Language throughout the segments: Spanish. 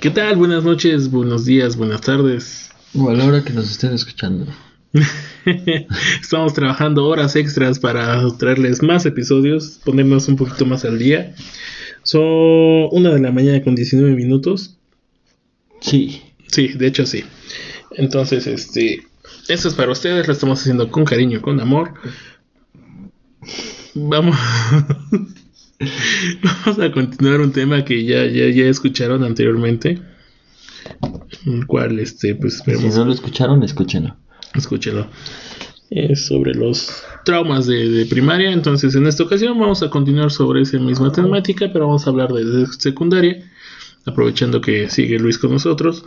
¿Qué tal? Buenas noches, buenos días, buenas tardes. O a la hora que nos estén escuchando. Estamos trabajando horas extras para traerles más episodios, ponernos un poquito más al día. Son una de la mañana con 19 minutos. Sí. Sí, de hecho sí. Entonces, este, esto es para ustedes, lo estamos haciendo con cariño, con amor. Vamos, vamos a continuar un tema que ya, ya, ya escucharon anteriormente. El cual, este, pues Si no lo escucharon, escúchenlo. escúchelo. Es sobre los traumas de, de primaria. Entonces, en esta ocasión vamos a continuar sobre esa misma temática, pero vamos a hablar de, de secundaria. Aprovechando que sigue Luis con nosotros.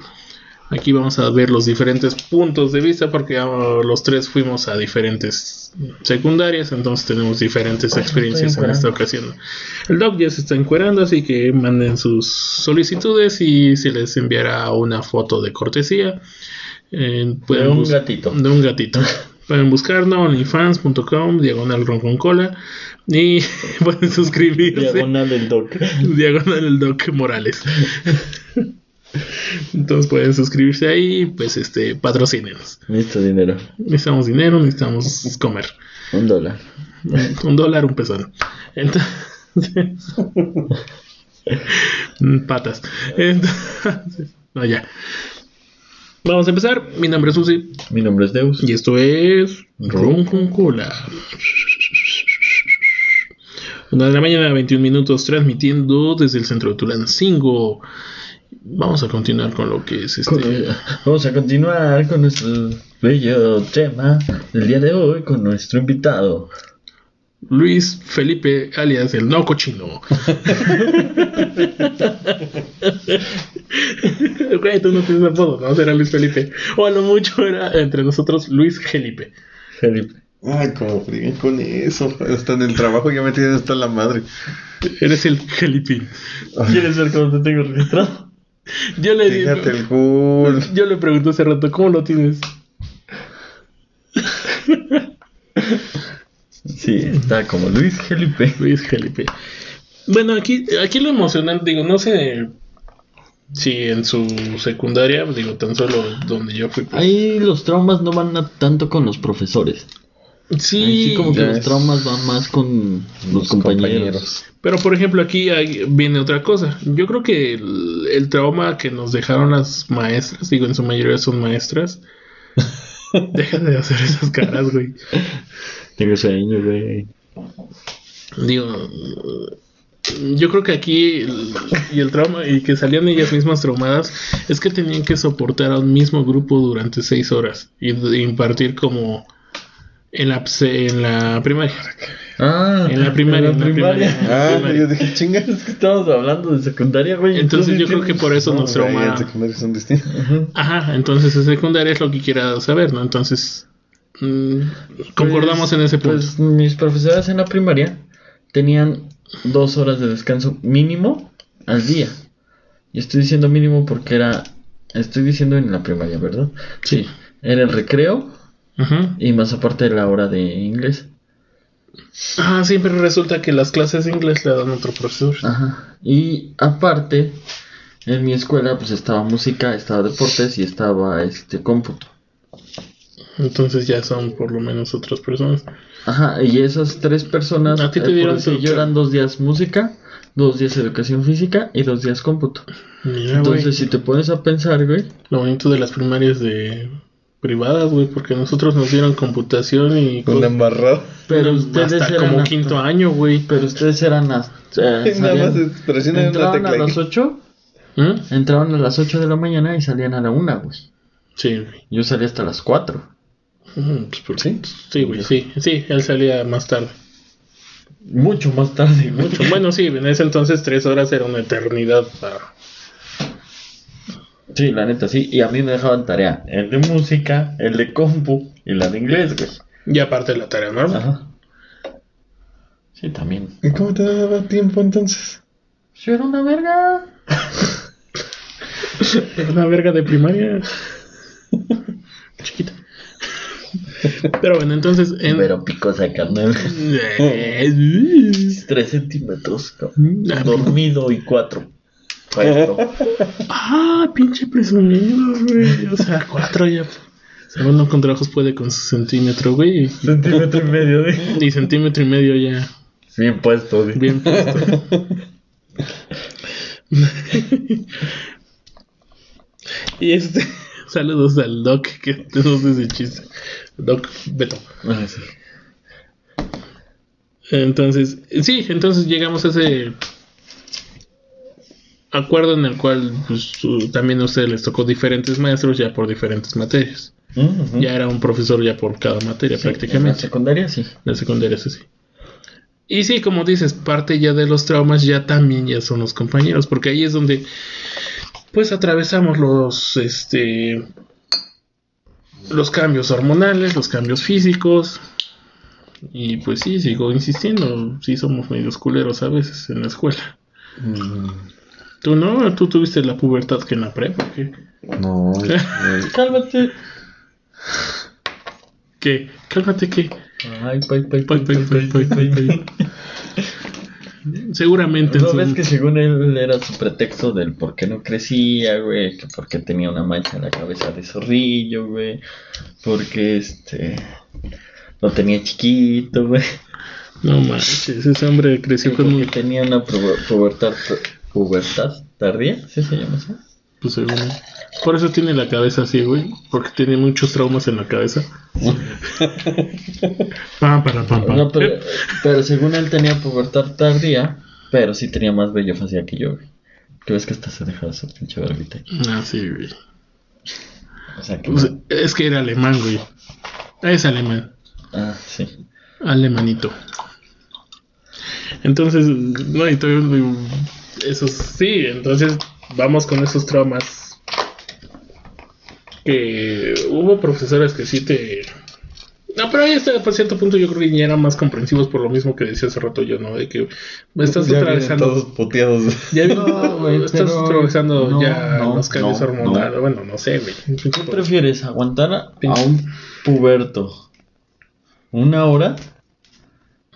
Aquí vamos a ver los diferentes puntos de vista porque ah, los tres fuimos a diferentes secundarias, entonces tenemos diferentes experiencias en esta ocasión. El doc ya se está encuerando, así que manden sus solicitudes y se les enviará una foto de cortesía. Eh, pueden De un gatito. De un gatito. Pueden buscarnos onlyfans.com, diagonal ron con cola y pueden suscribirse. Diagonal del doc. Diagonal el Doc Morales. Entonces pueden suscribirse ahí, pues este, patrocínenos. Listo, dinero. Necesitamos dinero, necesitamos comer. Un dólar. Un dólar, un pezón. Entonces, patas. Entonces, no, ya. Vamos a empezar. Mi nombre es Susi Mi nombre es Deus. y esto es Ron con Cola. Una de la mañana, 21 minutos, transmitiendo desde el centro de Tulancingo. Vamos a continuar con lo que es Con- este. Vamos a continuar con nuestro bello tema del día de hoy con nuestro invitado. Luis Felipe, alias el no cochino. Güey, tú no tienes apodo, ¿no? Será Luis Felipe. O a lo mucho era entre nosotros Luis Felipe. Felipe. Ay, como fríen con eso. Hasta en el trabajo ya me tienen hasta la madre. Eres el Felipín. ¿Quieres ver cómo te tengo registrado? Yo le di- Fíjate el cool. Yo le pregunté hace rato, ¿cómo lo tienes? Sí, está como Luis Felipe. Luis Felipe. Bueno, aquí, aquí lo emocionante, digo, no sé si en su secundaria, digo, tan solo donde yo fui. pues, Ahí los traumas no van a- tanto con los profesores. Sí, sí como que los traumas van más con los, compañeros. Pero por ejemplo aquí hay- viene otra cosa. Yo creo que el, el trauma que nos dejaron las maestras, digo en su mayoría son maestras. Deja de hacer esas caras, güey. Tengo sueño, güey. Digo, yo creo que aquí el- y el trauma y que salían ellas mismas traumadas es que tenían que soportar a un mismo grupo durante seis horas y impartir como en la en la primaria. Ah, En la primaria, en la primaria. Ah, Primaria. yo dije, chinga. Es que estamos hablando de secundaria, güey. Entonces yo creo que por eso No, nos trauma. en secundaria son distintos. Ajá, entonces en secundaria es lo que quiera saber, ¿no? Entonces, mm, concordamos en ese punto. Pues mis profesoras en la primaria tenían dos horas de descanso mínimo al día. Y estoy diciendo mínimo porque era. Estoy diciendo en la primaria, ¿verdad? Sí. Era el recreo Y más aparte de la hora de inglés. Ah, siempre resulta que las clases de inglés le dan otro profesor. Ajá. Y aparte, en mi escuela pues estaba música, estaba deportes y estaba este cómputo. Entonces ya son por lo menos otras personas. Ajá, y esas tres personas, ¿A ti te eh, dieron tu- yo eran dos días música, dos días educación física y dos días cómputo. Mira, Entonces, güey, si te pones a pensar, güey, lo bonito de las primarias de privadas, güey, porque nosotros nos dieron computación y Una embarrada. pero ustedes hasta eran como hasta- quinto año, güey. pero ustedes eran hasta, eh, Nada más presionan a las 8, ¿Mm? entraban a las 8 de la mañana y salían a la 1, güey. Sí, güey. Yo salí hasta las 4. Ujú, pues, por- ¿Sí? Sí, güey, sí, sí, él salía más tarde. Mucho más tarde, güey. Mucho. Bueno, sí, en ese entonces tres horas era una eternidad para... Sí, la neta, sí. Y a mí me dejaban tarea. El de música, el de compu y la de inglés, güey. Y aparte la tarea normal. Ajá. Sí, también. ¿Y cómo te daba tiempo entonces? Yo era una verga. Una verga de primaria. Chiquita. Pero bueno, entonces. En... Pero picosa, carnal. Eh, 3 centímetros, cabrón. Dormido y 4. Ah, pinche presumido, güey. O sea, cuatro ya. Segundo con trabajos puede con su centímetro, güey. Centímetro y medio, güey. Y centímetro y medio ya. Bien puesto, güey. Bien puesto. y este. Saludos al Doc, que tenemos ese chiste. Doc Beto. Ah, sí. Entonces, sí, entonces llegamos a ese acuerdo en el cual pues, también a ustedes les tocó diferentes maestros ya por diferentes materias. Ujú. Ya era un profesor ya por cada materia Sí, En la prácticamente. secundaria, sí. La secundaria es así. Y sí, como dices, parte ya de los traumas ya también ya son los compañeros, porque ahí es donde pues atravesamos los este los cambios hormonales, los cambios físicos. Y pues sí, sigo insistiendo, sí somos medios culeros a veces en la escuela. Mm, Tú no, tú tuviste la pubertad que en la prepa, ¿qué? No, Cálmate. ¿Qué? Cálmate que Ay, pay, pay, Pay, pay, pay, pay, pay, pay, seguramente en ¿No su- ves que según él era su pretexto del por qué no crecía, güey? Que porque tenía una mancha en la cabeza de zorrillo, güey. Porque este. Lo tenía chiquito, güey. No manches, ese hombre creció con Porque un tenía una pu- pubertad, pubertad tardía, ¿sí se llama así? Pues según. Por eso tiene la cabeza así, güey. Porque tiene muchos traumas en la cabeza. pam, para, pam, pam. No, pero, pero según él tenía pubertad tardía, pero sí tenía más bello facial que yo, güey. Que ves que hasta se dejaba su pinche barbita. Ah, sí, güey. O sea que. Pues, es que era alemán, güey. Es alemán. Ah, sí. Alemanito. Entonces, no, y todavía, eso sí, entonces vamos con esos traumas. Que hubo profesores que sí te. No, pero ahí hasta por cierto punto yo creo que ya eran más comprensivos por lo mismo que decía hace rato yo, ¿no? De que me estás ya atravesando. todos puteados. Ya No, estás pero- atravesando no, ya no, los cambios no, hormonales. Bueno, no sé, güey. ¿Qué prefieres? ¿Aguantar a, a un puberto una hora?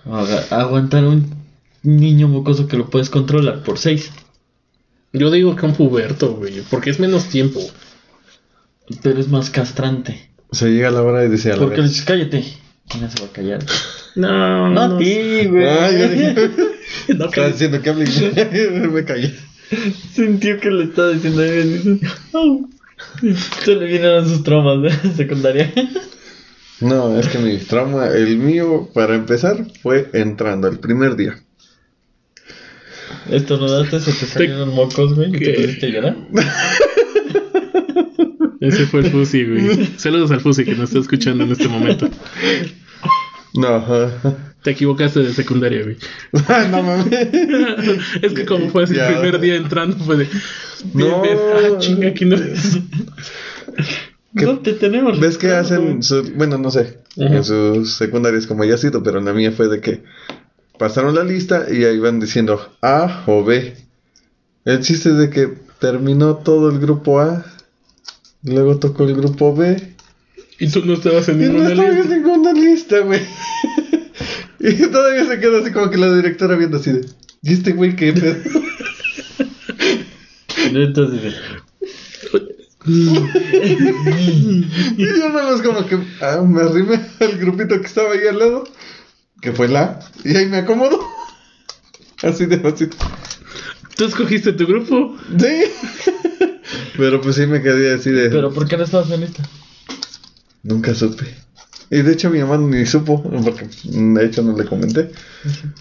¿O aguantar un niño mocoso que lo puedes controlar por seis? Yo digo que un puberto, güey, porque es menos tiempo. Pero es más castrante. Se llega la hora y dice a la Porque le dices, cállate. ¿Quién se va a callar? No, No, no, a ti, güey. Ah, yo dije, no, estaba diciendo que hable. Me callé. Sintió que le estaba diciendo a él. "Au". Se le vinieron sus traumas de secundaria. No, es que mi trauma, el mío, para empezar, fue entrando el primer día. Esto no daste, se te salieron mocos, güey. ¿Y ¿Qué? te pusiste a llorar? Ese fue el Fusi, güey. Saludos al Fusi que nos está escuchando en este momento. No, ajá. Te equivocaste de secundaria, güey. no mames. Es que como fue ese Ya. primer día entrando, fue de. No. Ah, chinga, aquí no es. ¿Qué- No te tenemos. ¿Ves que hacen, su- bueno, no sé, Ajá. en sus secundarias como ya sido, pero en la mía fue de que pasaron la lista y ahí van diciendo A o B. El chiste es de que terminó todo el grupo A, luego tocó el grupo B Y tú no estabas en y no ninguna estaba en lista. ninguna lista, güey. y todavía se quedó así como que la directora viendo así de, ¿y este güey qué pedo?" Entonces, Y yo nada más como que ah, me arrimé al grupito que estaba ahí al lado, que fue la, y ahí me acomodo. Así de fácil. ¿Tú escogiste tu grupo? Sí. Pero pues sí me quedé así de. pero ¿por qué no estabas en lista? Nunca supe. Y de hecho mi mamá ni supo, porque de hecho no le comenté.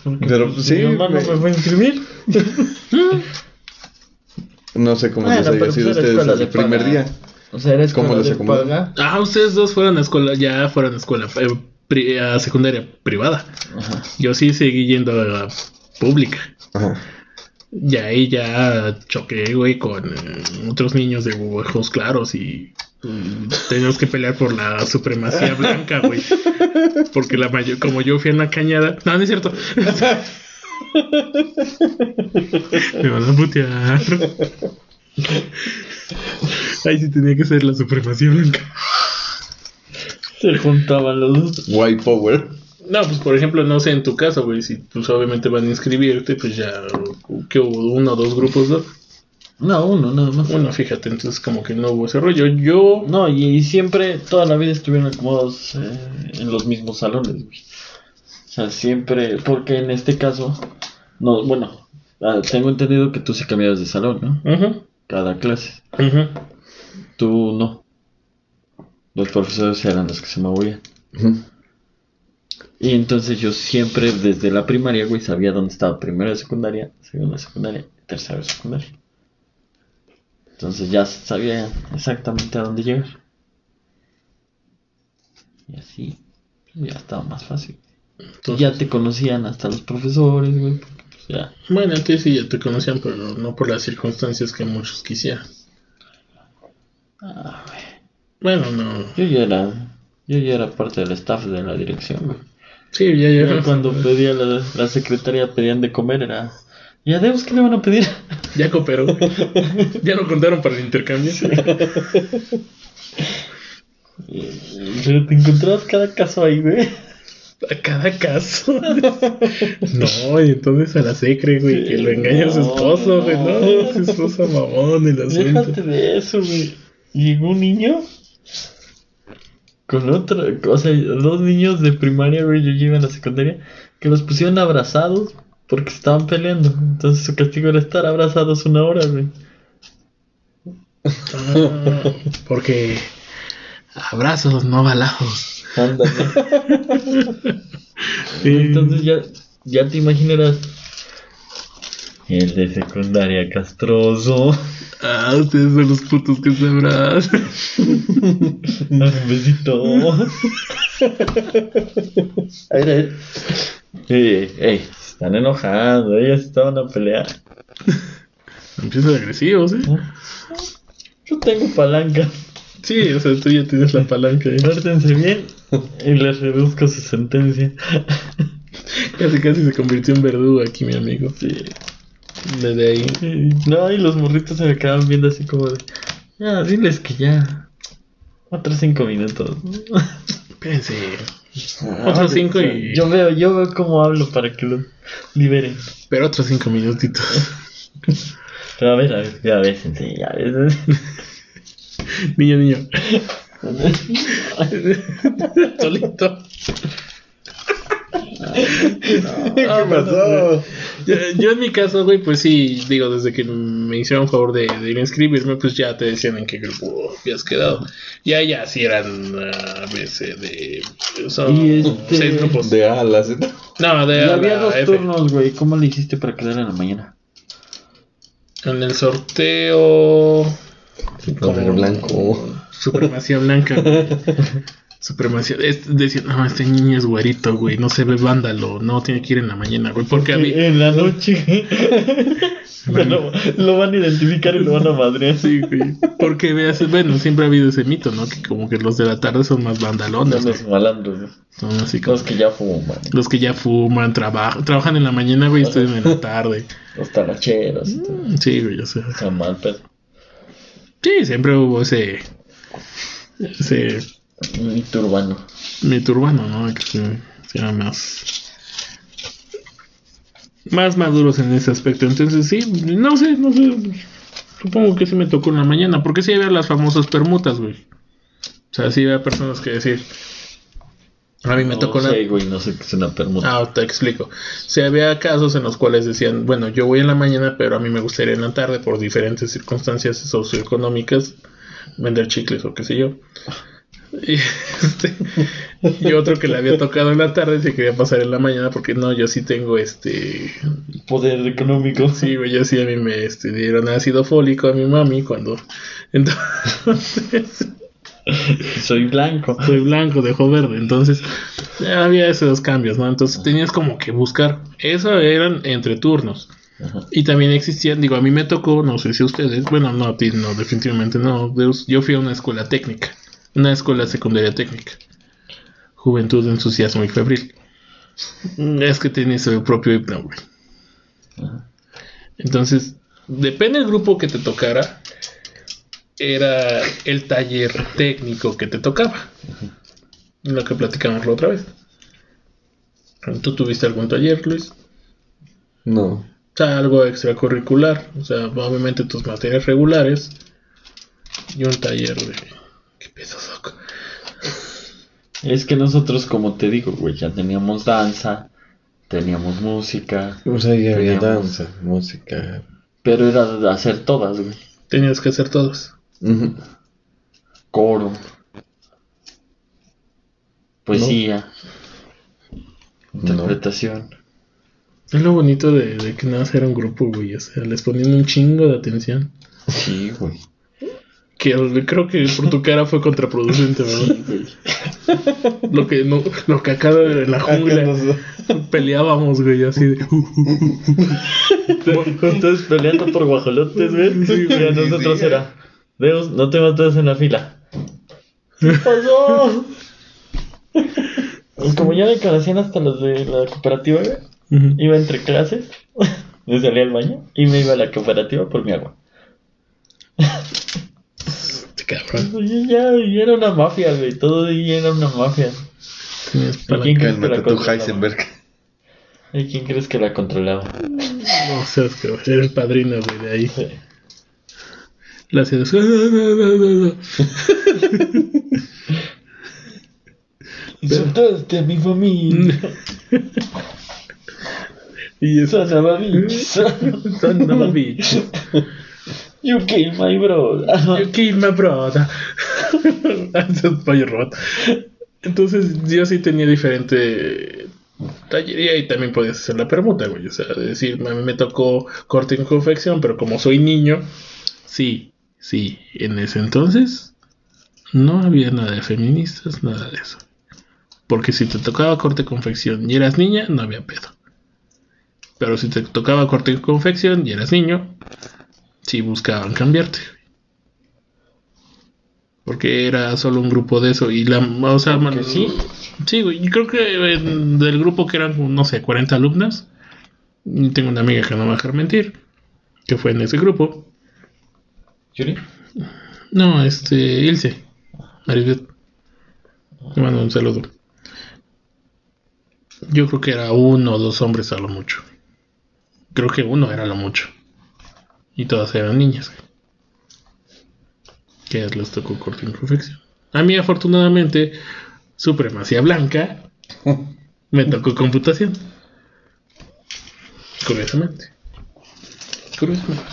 Porque, Pero, pues, sí, Mi mamá no me- fue a inscribir. No sé cómo Bueno, les haya sido pues era ustedes escuela el de primer paga. día. O sea, era ¿Cómo acomodó? paga. Ah, ustedes dos fueron a escuela, ya fueron a escuela, eh, pri- a secundaria privada. Ajá. Yo sí seguí yendo a la pública. Ajá. Y ahí ya choqué, güey, con eh, otros niños de ojos claros y mm, teníamos que pelear por la supremacía blanca, güey. Porque la mayor, como yo fui en la cañada. No, no es cierto. Me van a putear. Ahí sí tenía que ser la supremacía blanca. Se juntaban los dos. White Power. No, pues por ejemplo, no sé, en tu caso, güey, si pues obviamente van a inscribirte, pues ya que hubo uno o dos grupos, ¿no? No, uno nada más. Bueno, fíjate, entonces como que no hubo ese rollo. Yo, No, y, y siempre, toda la vida estuvieron acomodados eh, en los mismos salones, güey. O sea, siempre, porque en este caso, no, bueno, ah, tengo entendido que tú sí cambiabas de salón, ¿no? Cada clase. Tú no. Los profesores eran los que se movían. Ujú. Y entonces yo siempre, desde la primaria, güey, sabía dónde estaba primero de secundaria, segundo de secundaria, tercero de secundaria. Entonces ya sabía exactamente a dónde llegar. Y así, pues, ya estaba más fácil. Entonces, ya te conocían hasta los profesores, güey, pues ya. Bueno, antes sí ya te conocían, pero no por las circunstancias que muchos quisieran. Ah, güey. Bueno, no. Yo ya era, yo ya era parte del staff de la dirección, güey. Sí, ya Ya cuando pedía la, la secretaria pedían de comer era. ¿Y a Deus qué le van a pedir? Ya cooperó. ya lo contaron para el intercambio. Pero te encontrabas cada caso ahí, güey. A cada caso. no, y entonces a la secre, güey, que lo engaña a su esposo, güey. No, su esposa mamón, el asunto. Déjate de eso, güey. Llegó un niño con otro, o sea, dos niños de primaria, güey, yo iba en la secundaria, que los pusieron abrazados porque estaban peleando. Entonces su castigo era estar abrazados una hora, güey. Ah, porque abrazos, no balazos. Ándale. Sí. Entonces ya, ya te imaginarás. El de secundaria castroso. Ah, ustedes son los putos que se abrazan. Un besito. Ay, ay. Ey, ey, se están enojando, ellas estaban a pelear. Empiezan agresivos, ¿eh? Yo tengo palanca. Sí, o sea, tú ya tienes la palanca ahí. Pórtense bien y les reduzco su sentencia. Casi, casi se convirtió en verdugo aquí, mi amigo. Sí. Desde ahí. Y- No, y los morritos se me quedaban viendo así como de. Ya, diles que ya. Otros cinco minutos. Espérense. Otros cinco y. Yo veo, yo veo cómo hablo para que los liberen. Pero otros cinco minutitos. Pero a ver, a ver, ya bésense, ya bésense. niño, niño. Solito. ¿Qué pasó? Yo, yo en mi caso, güey, pues sí, digo, desde que me hicieron favor de, de ir a inscribirme, pues ya te decían en qué grupo habías quedado. Ya, ya, sí eran a veces de... Son este- seis grupos. De A a la Z. No, de Y a había dos F. turnos, güey. ¿Cómo le hiciste para quedar en la mañana? En el sorteo... Correr blanco. Supremacía blanca. Supremacía. Es, decían, no, este niño es güerito, güey. No se ve vándalo. No, tiene que ir en la mañana, güey. Porque había... En la noche. Bueno, lo van a identificar y lo van a madrear. Sí, güey. Porque veas, bueno, siempre ha habido ese mito, ¿no? Que como que los de la tarde son más bandalones, Son los malandros, güey. Son así como Los que ya fuman. los que ya fuman, trabajan, trabajan en la mañana, güey, y estudian en la tarde. Los talacheros. y todo. Sí, güey, o sea. Sea, mal pedo. Sí, siempre hubo ese. Ese Mito urbano. mito urbano, ¿no? Que se, se era más. Más maduros en ese aspecto. Entonces, sí, no sé, no sé. Supongo que sí me tocó en la mañana. Porque sí había las famosas permutas, güey. O sea, sí había personas que decir. A mí me tocó no la. sé, güey, no sé qué es una permuta. Ah, te explico. Si había casos en los cuales decían, bueno, yo voy en la mañana, pero a mí me gustaría en la tarde por diferentes circunstancias socioeconómicas vender chicles o qué sé yo. Y, este, y otro que le había tocado en la tarde se quería pasar en la mañana porque no, yo sí tengo este, Poder económico. sí, güey, yo sí a mí me este, dieron ácido fólico a mi mami cuando entonces Soy blanco. soy blanco, dejo verde. Entonces, había esos cambios, ¿no? Entonces tenías como que buscar. Eso eran entre turnos. Ajá. Y también existían, digo, a mí me tocó, no sé si ustedes, bueno, no, a ti no, definitivamente no. Yo fui a una escuela técnica, una escuela secundaria técnica. Juventud, entusiasmo y febril. Es que tiene su propio güey. Ajá. Entonces, depende del grupo que te tocara, era el taller técnico que te tocaba. Lo que platicamos la otra vez. ¿Tú tuviste algún taller, Luis? No. O sea, algo extracurricular. O sea, obviamente tus materias regulares. Y un taller de. ¿Qué peso soco? Es que nosotros, como te digo, güey, ya teníamos danza, teníamos música, O sea, ya había Teníamos- danza, música. pero era de hacer todas, güey. Tenías que hacer todos. Ujú. Coro, poesía, No. interpretación. Es lo bonito de, de que nada más era un grupo, güey. O sea, les ponían un chingo de atención. Sí, güey. Que creo que por tu cara fue contraproducente, ¿verdad? Lo que, no, lo que acá en la jungla peleábamos, güey, así de. Ustedes peleando por guajolotes, güey. Sí, güey, y a nosotros sí. era. Deus, no te matas en la fila. ¿Qué pasó? Y como ya me conocían hasta los de la cooperativa, güey, iba entre clases, me salía al baño y me iba a la cooperativa por mi agua. Este cabrón. Y ya, era una mafia, güey. Todo ahí era una mafia. Tenías ¿Y para- quién crees que la controlaba? Heisenberg. ¿Y quién crees que la controlaba? No seas que eres padrino, güey, de ahí. Sí. La hacías. Insultaste a mi familia. y eso. Son bitch. Son bitch. You killed my brother. You killed my brother. Entonces yo sí tenía diferente tallería y también podías hacer la permuta, güey. O sea, de decir, a mí me tocó corte y confección, pero como soy niño, sí, sí. En ese entonces no había nada de feministas, nada de eso. Porque si te tocaba corte y confección y eras niña, no había pedo. Pero si te tocaba corte y confección y eras niño, sí buscaban cambiarte. Porque era solo un grupo de eso. Y la. O sea, man- sí. Sí, güey. Creo que en- del grupo que eran, no sé, 40 alumnas. y Tengo una amiga que no me va a dejar mentir. Que fue en ese grupo. ¿Yuri? No, este. Ilse. Maribeth. Le mando un saludo. Yo creo que era uno o dos hombres a lo mucho. Creo que uno era lo mucho. Y todas eran niñas. Que les tocó corte y confección. A mí, afortunadamente, supremacía blanca me tocó computación. Curiosamente. Curiosamente.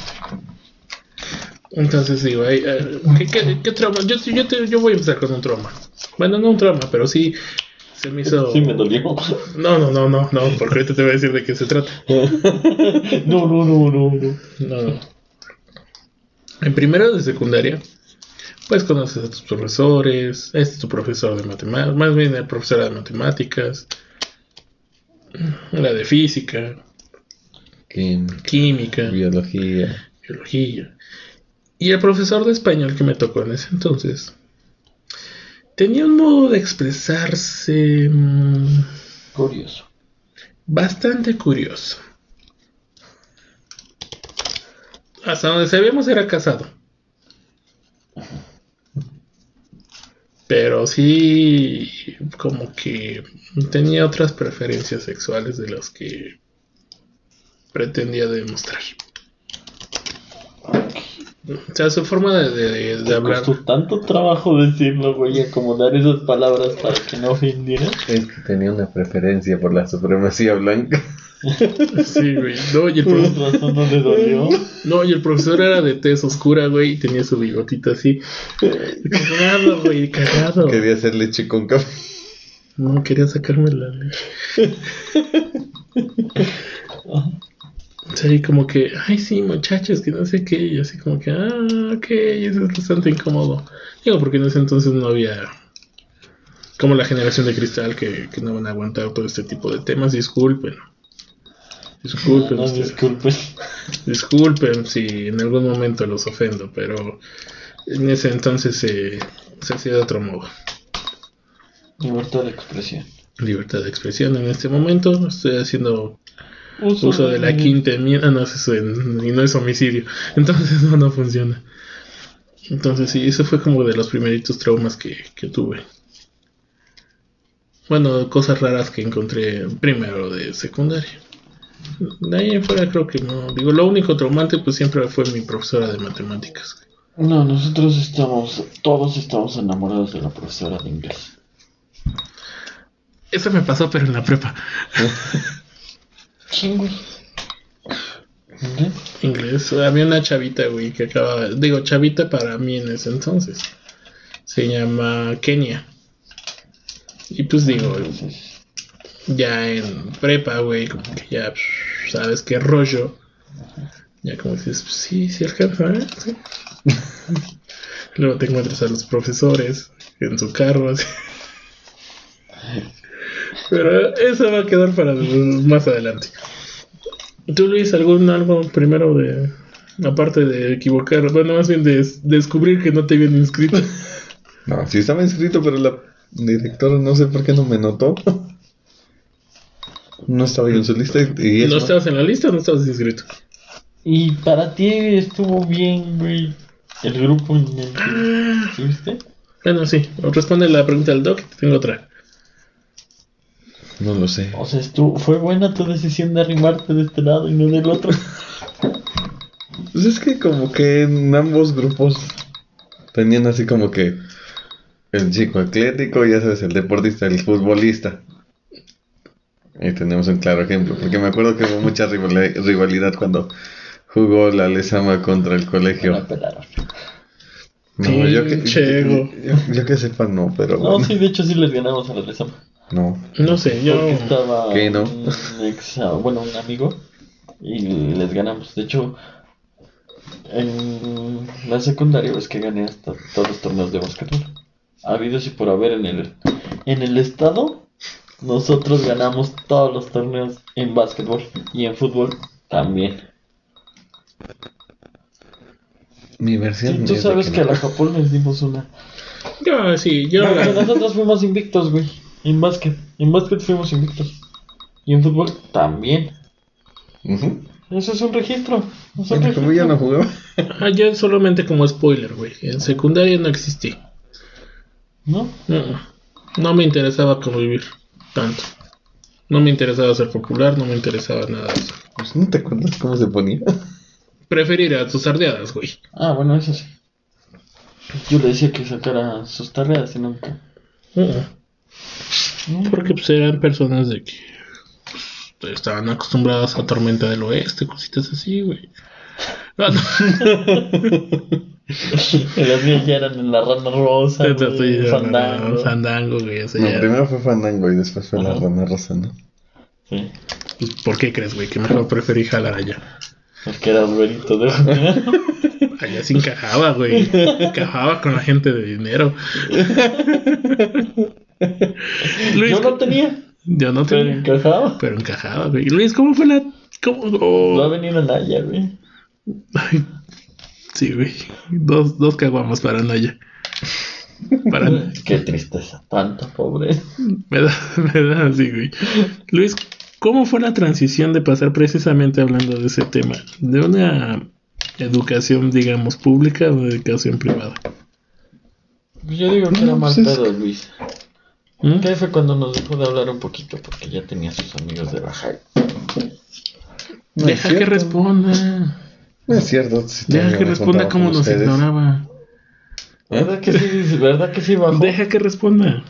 Entonces digo, eh, ¿qué, qué, qué trauma? Yo, yo, te- yo voy a empezar con un trauma. Bueno, no un trauma, pero sí se me hizo... Sí, me dolió. No, no, no, no, no, porque ahorita te voy a decir de qué se trata. no, no, no, no, no. No, no. En primero de secundaria, pues conoces a tus profesores, este es tu profesor de matemáticas, más bien el profesor de matemáticas, la de física, Química, química, biología. biología. Y el profesor de español que me tocó en ese entonces tenía un modo de expresarse mm, Curioso. bastante curioso. Hasta donde sabíamos era casado. Pero sí, como que tenía otras preferencias sexuales de las que pretendía demostrar. O sea, su forma de, de- de ¿Te hablar. costó tanto trabajo decirlo, güey, acomodar esas palabras para que no ofendieran? Es que tenía una preferencia por la supremacía blanca. Sí, güey. No, y el profesor, razón no le dolió. no, y el profesor era de tez oscura, güey, y tenía su bigotito así. Cagado, güey, cagado. Quería hacer leche con café. No, quería sacarme la leche. Sí, como que, ay, sí, muchachos, que no sé qué, y así como que, ah, ok, eso es bastante incómodo. Digo, porque en ese entonces no había, como la generación de cristal, que, que no van a aguantar todo este tipo de temas, disculpen. Disculpen, No, ustedes. disculpen. disculpen si en algún momento los ofendo, pero en ese entonces se, se hacía de otro modo. Libertad de expresión. Libertad de expresión en este momento, estoy haciendo uso de la quinta enmienda, no, eso es y no es homicidio, entonces no, no funciona. Entonces sí, eso fue como de los primeritos traumas que, que tuve. Bueno, cosas raras que encontré primero de secundaria. De ahí en fuera creo que no. Digo, lo único traumante pues siempre fue mi profesora de matemáticas. No, nosotros estamos, todos estamos enamorados de la profesora de inglés. Eso me pasó, pero en la prepa. ¿Quién, güey? ¿Inglés? Inglés. Había una chavita, güey, que acaba. Digo, chavita para mí en ese entonces. Se llama Kenia. Y pues digo, Entonces, ya en prepa, güey, como que ya sabes qué rollo. Ya como dices, pues, sí, sí alcanza, ¿eh? Sí. Luego te encuentras a los profesores en su carro. así. Pero eso va a quedar para más adelante. ¿Tú, Luis, algún algo primero de... Aparte de equivocar, bueno, más bien de des- descubrir que no te habían inscrito. No, sí estaba inscrito, pero la directora no sé por qué no me notó. No estaba yo en su lista y, ¿No estabas en la lista o no estabas inscrito? Y para ti estuvo bien, güey, el grupo en el que estuviste. Bueno, sí, responde la pregunta del doc, tengo otra. No lo sé. O sea, estuvo, fue buena tu decisión de arrimarte de este lado y no del otro. Pues es que como que en ambos grupos tenían así como que el chico atlético, ya sabes, el deportista, el futbolista. Ahí tenemos un claro ejemplo, porque me acuerdo que hubo mucha rival- rivalidad cuando jugó la Lesama contra el colegio. pelaron. No, yo que, yo, yo que sepa no, pero No, bueno, sí, de hecho sí les ganamos a la Lezama. No. No sé, yo... Porque estaba ¿Qué, no? un ex, ah, bueno, un amigo y les ganamos. De hecho, en la secundaria ves que gané hasta todos los torneos de básquetbol. Ha habido y por haber en el en el estado nosotros ganamos todos los torneos en básquetbol y en fútbol también. Mi versión Sí, tú sabes que a no. la Japón les dimos una. Yo, sí, yo... Nosotros fuimos invictos, güey. En básquet. En básquet fuimos invictos. Y en fútbol también. Eso es un registro. Es un Bueno, como ya no registro. jugaba. Ah, yo solamente como spoiler, güey. En secundaria no existí. ¿No? No me interesaba convivir tanto. No me interesaba ser popular, no me interesaba nada de eso. Pues no te acuerdas cómo se ponía. Preferir a tus ardeadas, güey. Ah, bueno, eso sí. Yo le decía que sacara sus tareas y nunca. Porque pues eran personas de que pues, estaban acostumbradas a Tormenta del Oeste, cositas así, güey. Ah, no. Las mías ya eran en la rana rosa, güey, fandango. no, Fandango, güey. No, ya- primero fue Fandango y después fue la. Rana Rosa, ¿no? Sí. pues, ¿Por qué crees, güey? Que mejor preferí jalar allá. Porque eras güerito de Allá sí encajaba, güey. Encajaba con la gente de dinero. Luis, Yo no tenía, yo no pero tenía. encajaba. Pero encajaba, güey. Luis, ¿cómo fue la...? ¿Cómo? oh. Va a venir Naya, güey. Ay, sí, güey. Dos, dos caguamas para Naya. Para... Qué tristeza, tanta pobre. Me da, me da así, güey. Luis, ¿cómo fue la transición de pasar precisamente hablando de ese tema? De una educación, digamos, pública a una educación privada. Pues yo digo que era No, mal pues es pedo, Luis. ¿Mm? Que fue cuando nos dejó de hablar un poquito porque ya tenía sus amigos de high. No Deja que responda. No es cierto. si Deja que responda con nos ustedes. ignoraba. ¿Verdad que sí? ¿Verdad que sí bajó? Deja que responda.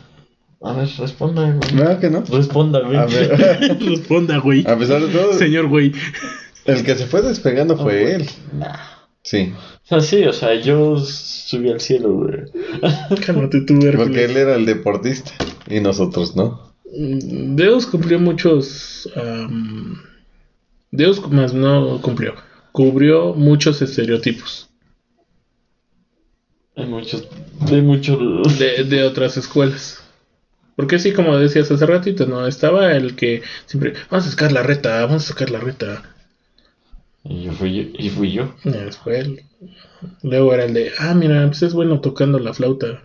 A ver, responda, güey. ¿Verdad que no? Responda, güey. A ver, Responda, güey. a pesar de todo, Señor, güey. el que se fue despegando fue él. Nah. Sí, O sea, sí, o sea, yo subí al cielo, güey. Cálmate tú, porque él era el deportista y nosotros no. Mm, Deus cumplió muchos. am, Deus más no cumplió. Cubrió muchos estereotipos Hay muchos, hay muchos... de, de otras escuelas. Porque sí, como decías hace ratito, ¿no? Estaba el que siempre, vamos a sacar la reta, vamos a sacar la reta. Y yo fui yo. Y fui yo. Y después él. Luego era el de, ah, mira, pues es bueno tocando la flauta.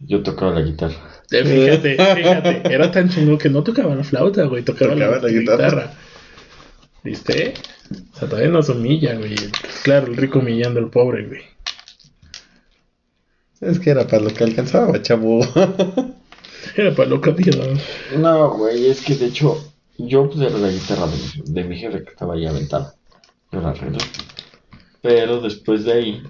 Yo tocaba la guitarra. Eh, Fíjate, fíjate, era tan chingón que no tocaba la flauta, güey, tocaba, Tocaba la, la guitarra. guitarra. ¿Viste? O sea, todavía nos humilla, güey. Claro, el rico humillando al pobre, güey. Es que era para lo que alcanzaba, chavo. Era para lo que había, ¿no? No, güey, es que de hecho yo pues era la guitarra de, mi- de mi jefe que estaba ahí aventada. Yo la arreglé. Pero después de ahí.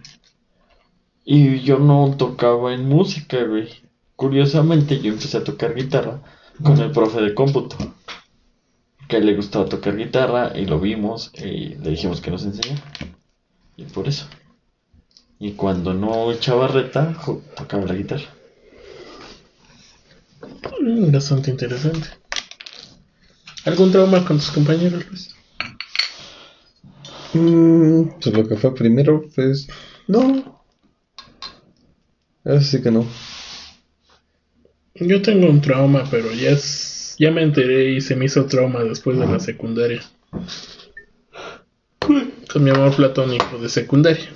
Y yo no tocaba en música, güey. Curiosamente yo empecé a tocar guitarra con el profe de cómputo. Que le gustaba tocar guitarra y lo vimos y le dijimos que nos enseñara. Y por eso. Y cuando no echaba reta, tocaba la guitarra. Mm, Bastante interesante. ¿Algún trauma con tus compañeros, Luis? Mm, pues lo que fue primero, pues. No. Eso sí que no. Yo tengo un trauma, pero ya es, ya me enteré y se me hizo trauma después de la secundaria. Con mi amor platónico de secundaria.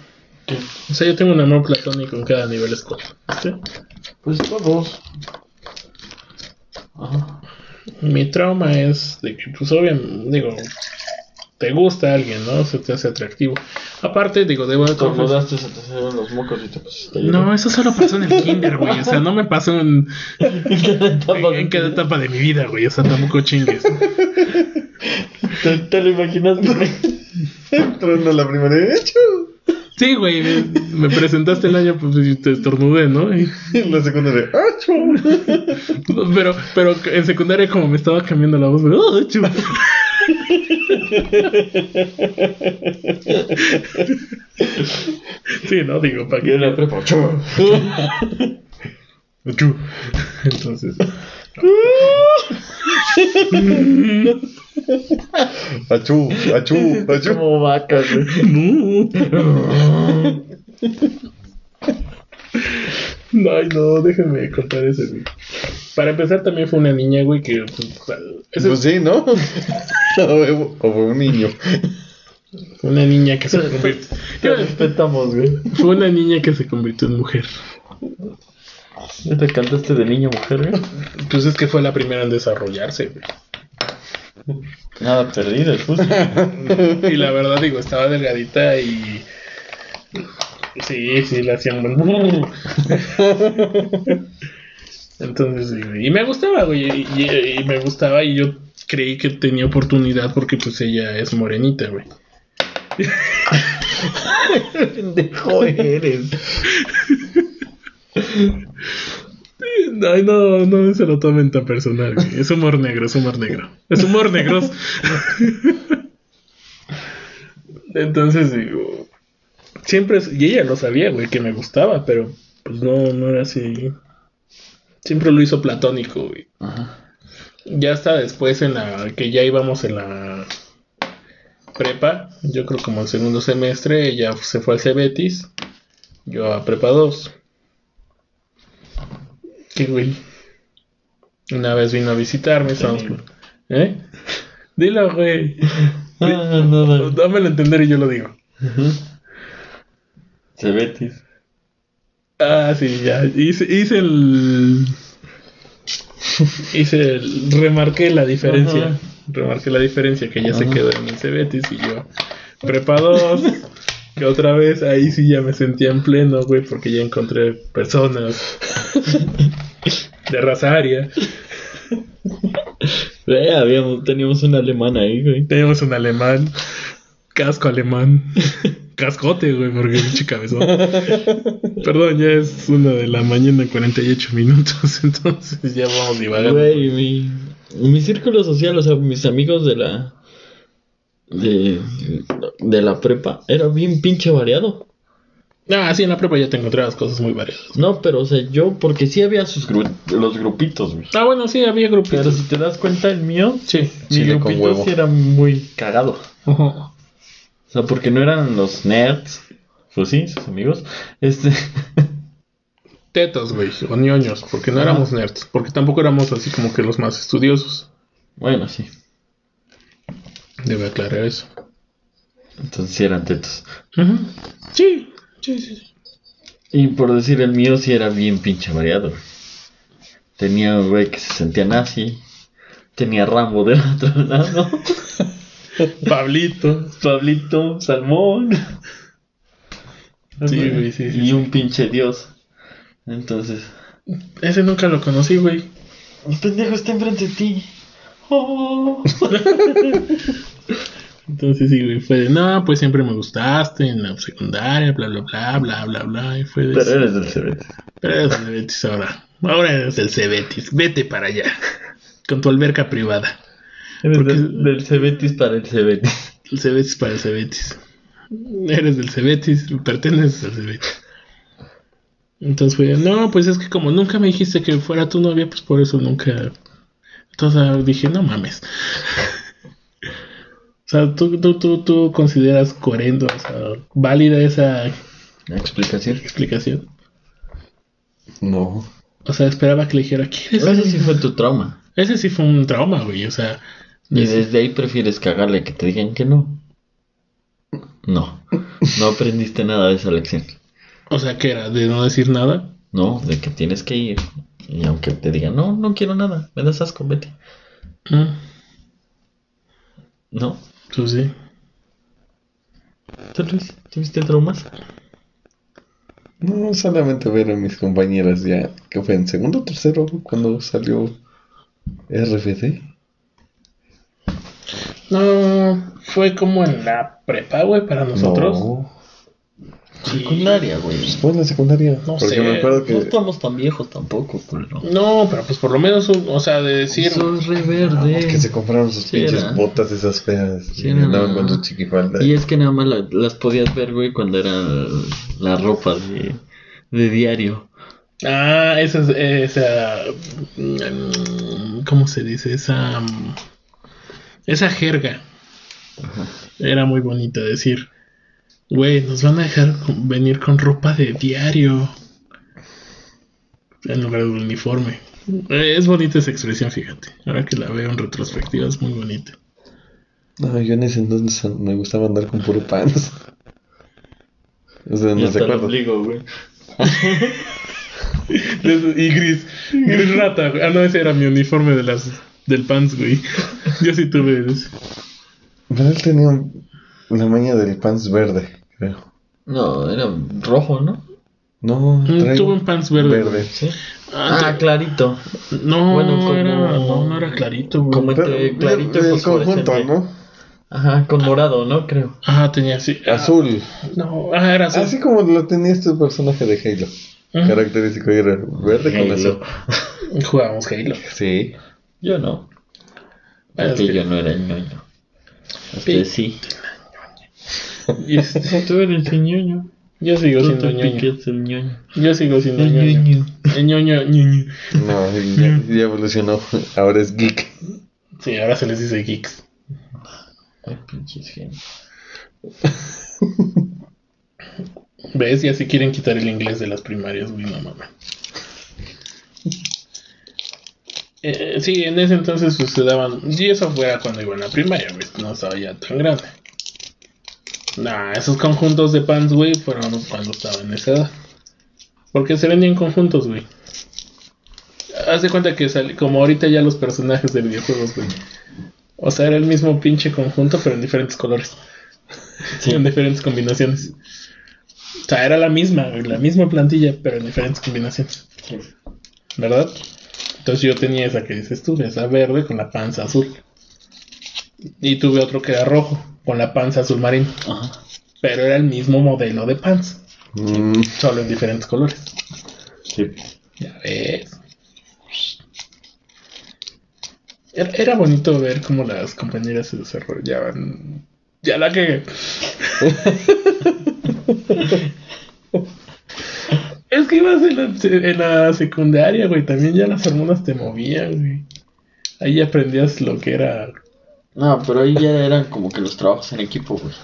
O sea, yo tengo un amor platónico en cada nivel escolar. ¿sí? Pues todos. Ajá. Mi trauma es de que, pues, obviamente, digo, te gusta alguien, ¿no? Se te hace atractivo. Aparte, digo, debo de confesar. Tornudaste, se te salieron los mocos y te pusiste No, eso solo pasó en el kinder, güey. O sea, no me pasó en, en, en cada etapa de mi vida, güey. O sea, tampoco chingues. ¿Te, te lo imaginaste, güey? Entrando a la primera. ¡Hecho! Sí, güey. Me, me presentaste el año, pues y te estornudé, ¿no? Y- En la secundaria. ¡Acho! pero, pero en secundaria, como me estaba cambiando la voz, ¡oh, chu! Sí, no, digo, ¿para en la prepa. chu. Chu. Entonces, ¡Achú! ¡Achú! ¡Achú! Como vaca, güey. no. Ay, no, déjenme contar ese, güey. Para empezar, también fue una niña, güey, que. pues, ese- Pues sí, ¿no? o fue un niño. una niña que se convirtió. Te respetamos, güey. Fue una niña que se convirtió en mujer. ¿Ya te cantaste de niño mujer, güey? Pues es que fue la primera en desarrollarse, güey. Nada perdido, justo. Y la verdad, digo, estaba delgadita y. Sí, sí, le hacían. Entonces. Y me gustaba, güey. Y, y- y me gustaba y yo creí que tenía oportunidad porque, pues, ella es morenita, güey. Pendejo eres. Ay, no, no se lo tomen tan personal, güey. Es humor negro, es humor negro. Es humor negro. Entonces, digo. Siempre. Y ella lo sabía, güey, que me gustaba, pero pues no, no era así. Siempre lo hizo platónico, güey. Ajá. Ya hasta después en la. que ya íbamos en la. prepa. Yo creo como el segundo semestre. Ella se fue al Cebetis. Yo a prepa 2. ¿Qué, güey? Una vez vino a visitarme. estábamos- ¿Eh? Dilo, güey. Ah, nada. Dámelo a entender y yo lo digo. Cebetis. Ah, sí, ya. Hice, hice el. Hice el. Remarqué la diferencia. Remarqué la diferencia que ella se quedó en el Cebetis y yo. Prepa 2. Que otra vez ahí sí ya me sentía en pleno, güey, porque ya encontré personas de raza aria. Eh, habíamos, teníamos un alemán ahí, güey. Tenemos un alemán, casco alemán, cascote, güey, porque pinche cabezón. Perdón, ya es una de la mañana, 48 minutos, entonces ya vamos divagando. Güey, mi, mi círculo social, o sea, mis amigos de la. De, de la prepa, era bien pinche variado. Ah, sí, en la prepa ya te encontrabas cosas muy variadas. No, pero, o sea, yo, porque sí había sus gru- los grupitos, güey. Ah, bueno, sí, había Pero grupitos. si te das cuenta, el mío, Sí. mi Chile con grupito huevo. sí era muy cagado. O sea, porque no eran los nerds, pues sí, sus amigos. Este. Tetos, güey, o ñoños, porque no éramos nerds, porque tampoco éramos así como que los más estudiosos. bueno, sí. Debe aclarar eso. Entonces sí eran tetos. Sí, sí, sí. sí. Y por decir el mío sí era bien pinche variado. Tenía un güey que se sentía nazi. Tenía Rambo del otro lado. Pablito. Pablito, Salmón. Sí, güey, sí, sí, Y un pinche dios. Entonces. Ese nunca lo conocí, güey. El pendejo está enfrente de ti. Entonces sí, güey, fue de, no, pues siempre me gustaste en la secundaria, bla, bla, bla, bla, bla, bla, y fue de... Pero eres del Cebetis. Pero eres del Cebetis ahora. Ahora eres del Cebetis. Vete para allá. Con tu alberca privada. Eres Porque- del, del Cebetis para el Cebetis. El Cebetis para el Cebetis. Eres del Cebetis, perteneces al Cebetis. Entonces fue, no, pues es que como nunca me dijiste que fuera tu novia, pues por eso nunca. Entonces dije, no mames. O sea, tú, tú, tú, tú consideras coherente, o sea, válida esa ¿La explicación? explicación. No. O sea, esperaba que le dijera, ¿quieres Ese algo?". sí fue tu trauma. Ese sí fue un trauma, güey. O sea, Y desde- desde ahí prefieres cagarle que te digan que no. No. No aprendiste nada de esa lección. o sea, que era de no decir nada. No, de que tienes que ir. Y aunque te digan, no, no quiero nada, me das asco, vete. Mm, No. Pues sí. ¿Tú, Luis, tuviste traumas? No, solamente ver a mis compañeras ya, que fue en segundo o tercero cuando salió RFD. No, fue como en la prepa, güey, para nosotros. No. Secundaria, güey. en la secundaria. No porque sé, me acuerdo que No estamos tan viejos tampoco, culero. No, pero pues por lo menos, un- o sea, de decir. Soy re verde. que se compraron sus Sí, pinches era. botas esas feas Sí, y andaban con sus chiquifaldas. Y es que nada más la- las podías ver, güey, cuando era la ropa de, de diario. Ah, esa, es- esa. mm, ¿Cómo se dice? Esa. mm, Esa jerga. Era muy bonita decir. Güey, nos van a dejar con- venir con ropa de diario. En lugar de un uniforme. Eh, Es bonita esa expresión, fíjate. Ahora que la veo en retrospectiva es muy bonita. No, yo en ese entonces me gustaba andar con puro pants. O sea, Y no se el acuerdan. ombligo, güey. Y gris. Gris rata. güey. Ah, no, ese era mi uniforme de las del pants, güey. Yo sí tuve ese. Pero él tenía la maña del pants verde, creo. No, era rojo, ¿no? No, Mm, Tuve un pants verde. verde. Sí. Ah, Ah, clarito. No, Bueno, como- era, no, no era clarito, güey. Como Pero, entre clarito y el fosforescente. conjunto, ¿no? Ajá, con morado, ¿no? Creo. Ajá, tenía así. ah, Azul. No, ah, era azul. Así como lo tenía este personaje de Halo. Ujú. Característico era verde con azul. Jugábamos Halo. Sí. Yo no. Es que- yo no era el ñoño. Usted sí. Y Tú eres el ñoño. yo sigo Tú siendo te ñoño. el ñoño. Yo sigo siendo El ñoño. ñoño. El ñoño, ñoño. No, ya, ya evolucionó. Ahora es geek. Sí, ahora se les dice geeks. Ay, pinches genios. ¿Ves? Ya se quieren quitar el inglés de las primarias, güey, no mames. Eh, sí, en ese entonces pues, se daban. Y eso fuera cuando iba en la primaria, güey. No estaba ya tan grande. Nah, esos conjuntos de pants, güey, fueron cuando estaba en esa edad. Porque se vendían conjuntos, güey. Haz de cuenta que sale, como ahorita ya los personajes de videojuegos, güey. O sea, era el mismo pinche conjunto, pero en diferentes colores. Sí. En diferentes combinaciones. O sea, era la misma, güey, la misma plantilla, pero en diferentes combinaciones. ¿Verdad? Entonces yo tenía esa que dices tú, esa verde con la panza azul. Y tuve otro que era rojo, con la panza azul marino. Ajá. Pero era el mismo modelo de pants, Mm, solo en diferentes colores. Sí. Ya ves. Era, era bonito ver cómo las compañeras se desarrollaban. Ya la que. es que ibas en la, en la secundaria, güey. También ya las hormonas te movían, güey. Ahí aprendías lo que era. No, pero ahí ya eran como que los trabajos en equipo, güey.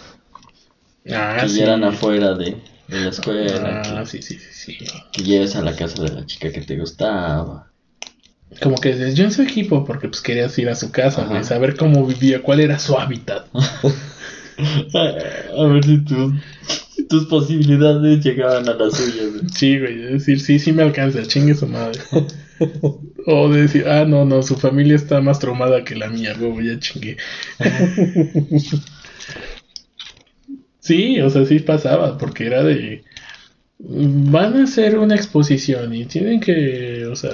Ah, que sí. ya eran afuera de, de la escuela. Ah, que, sí, sí, sí, sí. que lleves a la casa de la chica que te gustaba. Como que dices, yo en su equipo, porque pues querías ir a su casa, güey, saber cómo vivía, cuál era su hábitat. A ver si tus, tus posibilidades llegaban a las suyas. güey. Sí, güey, de decir, sí, sí me alcanza, chingue su madre. o de decir, ah, no, no, su familia está más traumada que la mía, güey, ya chingué. sí, o sea, sí pasaba, porque era de. Van a hacer una exposición y tienen que, o sea,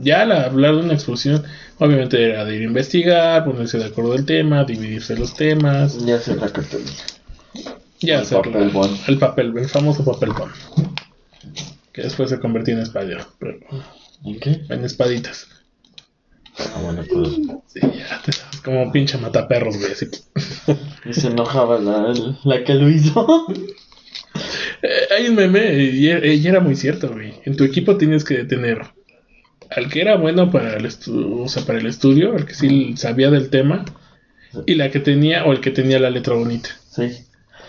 Ya al hablar de una exposición, obviamente era de ir a investigar, ponerse de acuerdo del tema, dividirse los temas, Ya sé la cartulina. ya El hacer papel la- bond. el papel, el famoso papel bond. Que después se convirtió en espada, pero ¿En qué? en espaditas. Ah, bueno, pues. Sí, ya te sabes, como pinche mataperros, güey, así. Y se enojaba la, la que lo hizo. Eh, hay un meme, y, y era muy cierto, güey. En tu equipo tienes que tener al que era bueno para el, estu- o sea, para el estudio, al que sí sabía del tema, y la que tenía, o el que tenía la letra bonita. Sí.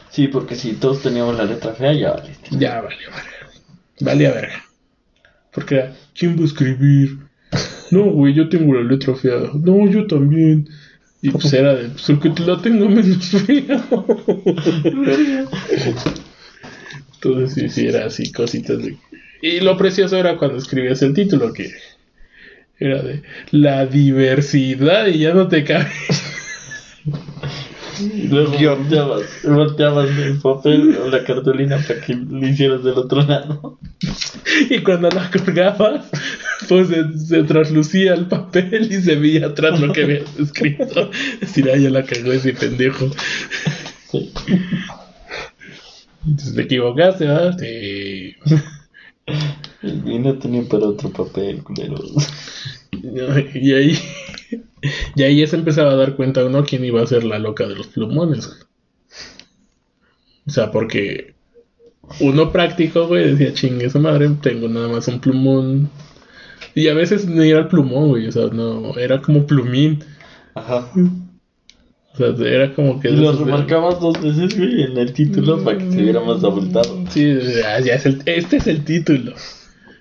Sí, porque si todos teníamos la letra fea, ya valiste. Ya valió, verga. Valía verga. Porque era, ¿quién va a escribir? No, güey, yo tengo la letra fea. No, yo también. Y pues era de, pues el que la tenga menos fea. Entonces sí, sí, era así, cositas de... Y lo precioso era cuando escribías el título, que era de la diversidad y ya no te cabe. Y luego Guión. volteabas, volteabas el papel o la cartulina para que lo hicieras del otro lado. Y cuando la colgabas, pues se, se traslucía el papel y se veía atrás lo que habías escrito. Decir, ah, ya la cagó ese pendejo. Sí. Entonces te equivocaste, ¿verdad? Sí. Y no tenía para otro papel, culeros. Y ahí, y ahí ya se empezaba a dar cuenta uno quién iba a ser la loca de los plumones. O sea, porque uno práctico, güey, decía, chingue esa madre, tengo nada más un plumón. Y a veces no era el plumón, güey, o sea, no, era como plumín. Ajá. O sea, era como que... Y de lo esos de- remarcabas dos veces, güey, en el título para que se viera más abultado. Sí, ya, ya es el- este es el título.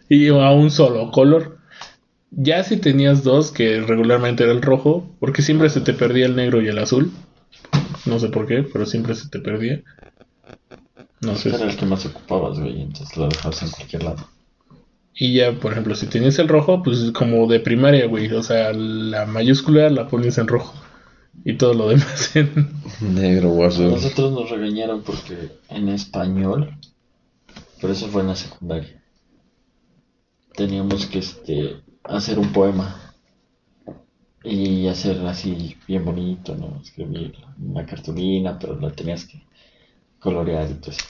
Y a un solo color. Ya si tenías dos, que regularmente era el rojo, porque siempre se te perdía el negro y el azul. No sé por qué, pero siempre se te perdía. No sé. Era el que más ocupabas, güey, entonces lo dejabas en cualquier lado. Y ya, por ejemplo, si tenías el rojo, pues como de primaria, güey. O sea, la mayúscula la ponías en rojo. Y todo lo demás en... Negro o azul. Nosotros nos regañaron porque en español, pero eso fue en la secundaria, teníamos que este, hacer un poema y hacer así bien bonito, ¿no? Escribir una cartulina, pero la tenías que colorear y todo ese.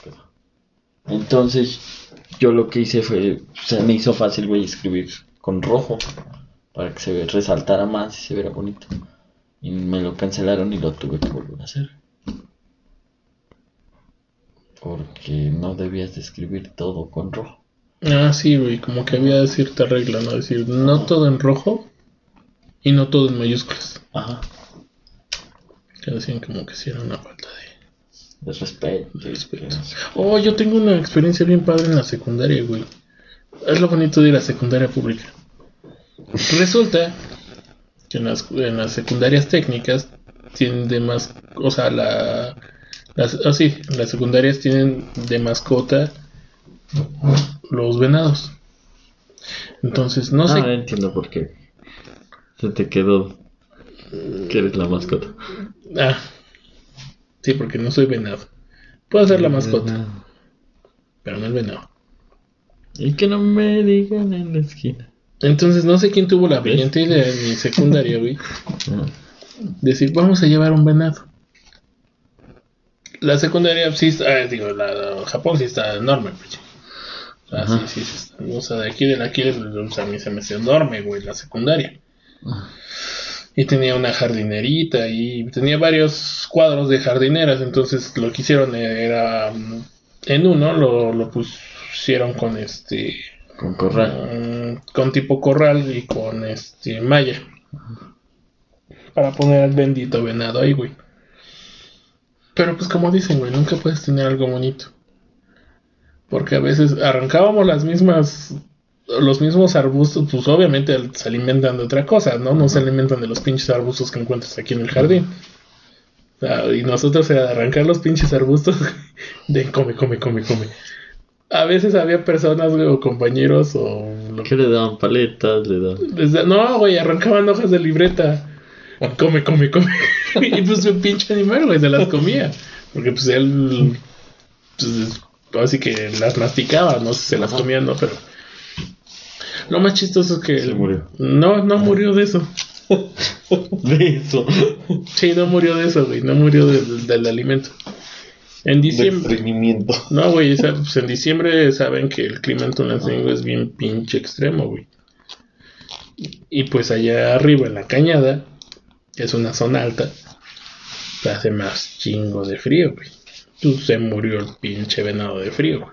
Entonces, yo lo que hice fue, se me hizo fácil, güey, escribir con rojo para que se resaltara más y se viera bonito. Y me lo cancelaron y lo tuve que volver a hacer. Porque no debías de escribir todo con rojo. Ah, sí, güey, como que había cierta regla, ¿no? Decir, no todo en rojo y no todo en mayúsculas. Ajá. Que decían como que sí era una falta de... De respeto. de respeto. Oh, yo tengo una experiencia bien padre en la secundaria, güey. Es lo bonito de ir a secundaria pública. Resulta que en las, en las secundarias técnicas tienen de más... O sea, la... Las, ah, sí, las secundarias tienen de mascota los venados. Entonces, no sé... Ah, entiendo por qué. Se te quedó que eres la mascota. Ah, sí, porque no soy venado. Puedo ser la mascota, pero no el venado. Y que no me digan en la esquina. Entonces, no sé quién tuvo la brillante idea en mi secundaria, güey. Ah, Decir, vamos a llevar un venado. La secundaria, sí, está, ah, digo, la, la- Japón sí está enorme, güey. Ajá. sí, sí, sí está- o sea, de aquí de la aquí, o sea, a mí se me hace enorme, güey, la secundaria. Y tenía una jardinerita y tenía varios cuadros de jardineras, entonces lo que hicieron era, mm, en uno lo, lo pusieron con este, Con corral. Mm, con tipo corral y con este malla para poner al bendito venado ahí, güey. Pero pues como dicen, güey, nunca puedes tener algo bonito. Porque a veces arrancábamos las mismas los mismos arbustos, pues obviamente se alimentan de otra cosa, ¿no? No se alimentan de los pinches arbustos que encuentras aquí en el jardín. Y nosotros era arrancar los pinches arbustos de come, come, come, come. A veces había personas, güey, o compañeros, o ¿Qué le daban? Paletas, le daban. desde- no, güey, arrancaban hojas de libreta. Come, come, come. y pues un pinche animal, güey, se las comía. Porque pues él, pues, así que las masticaba, no sé si se las comía, no, pero. Lo más chistoso es que. Se murió. No, no murió de eso. De eso. Sí, no murió de eso, güey. No murió del- del alimento. En diciembre. No, güey, pues en diciembre saben que el clima en Tulancingo es bien pinche extremo, güey. Y pues allá arriba en la cañada, que es una zona alta, hace más chingo de frío, güey. Se murió el pinche venado de frío, güey.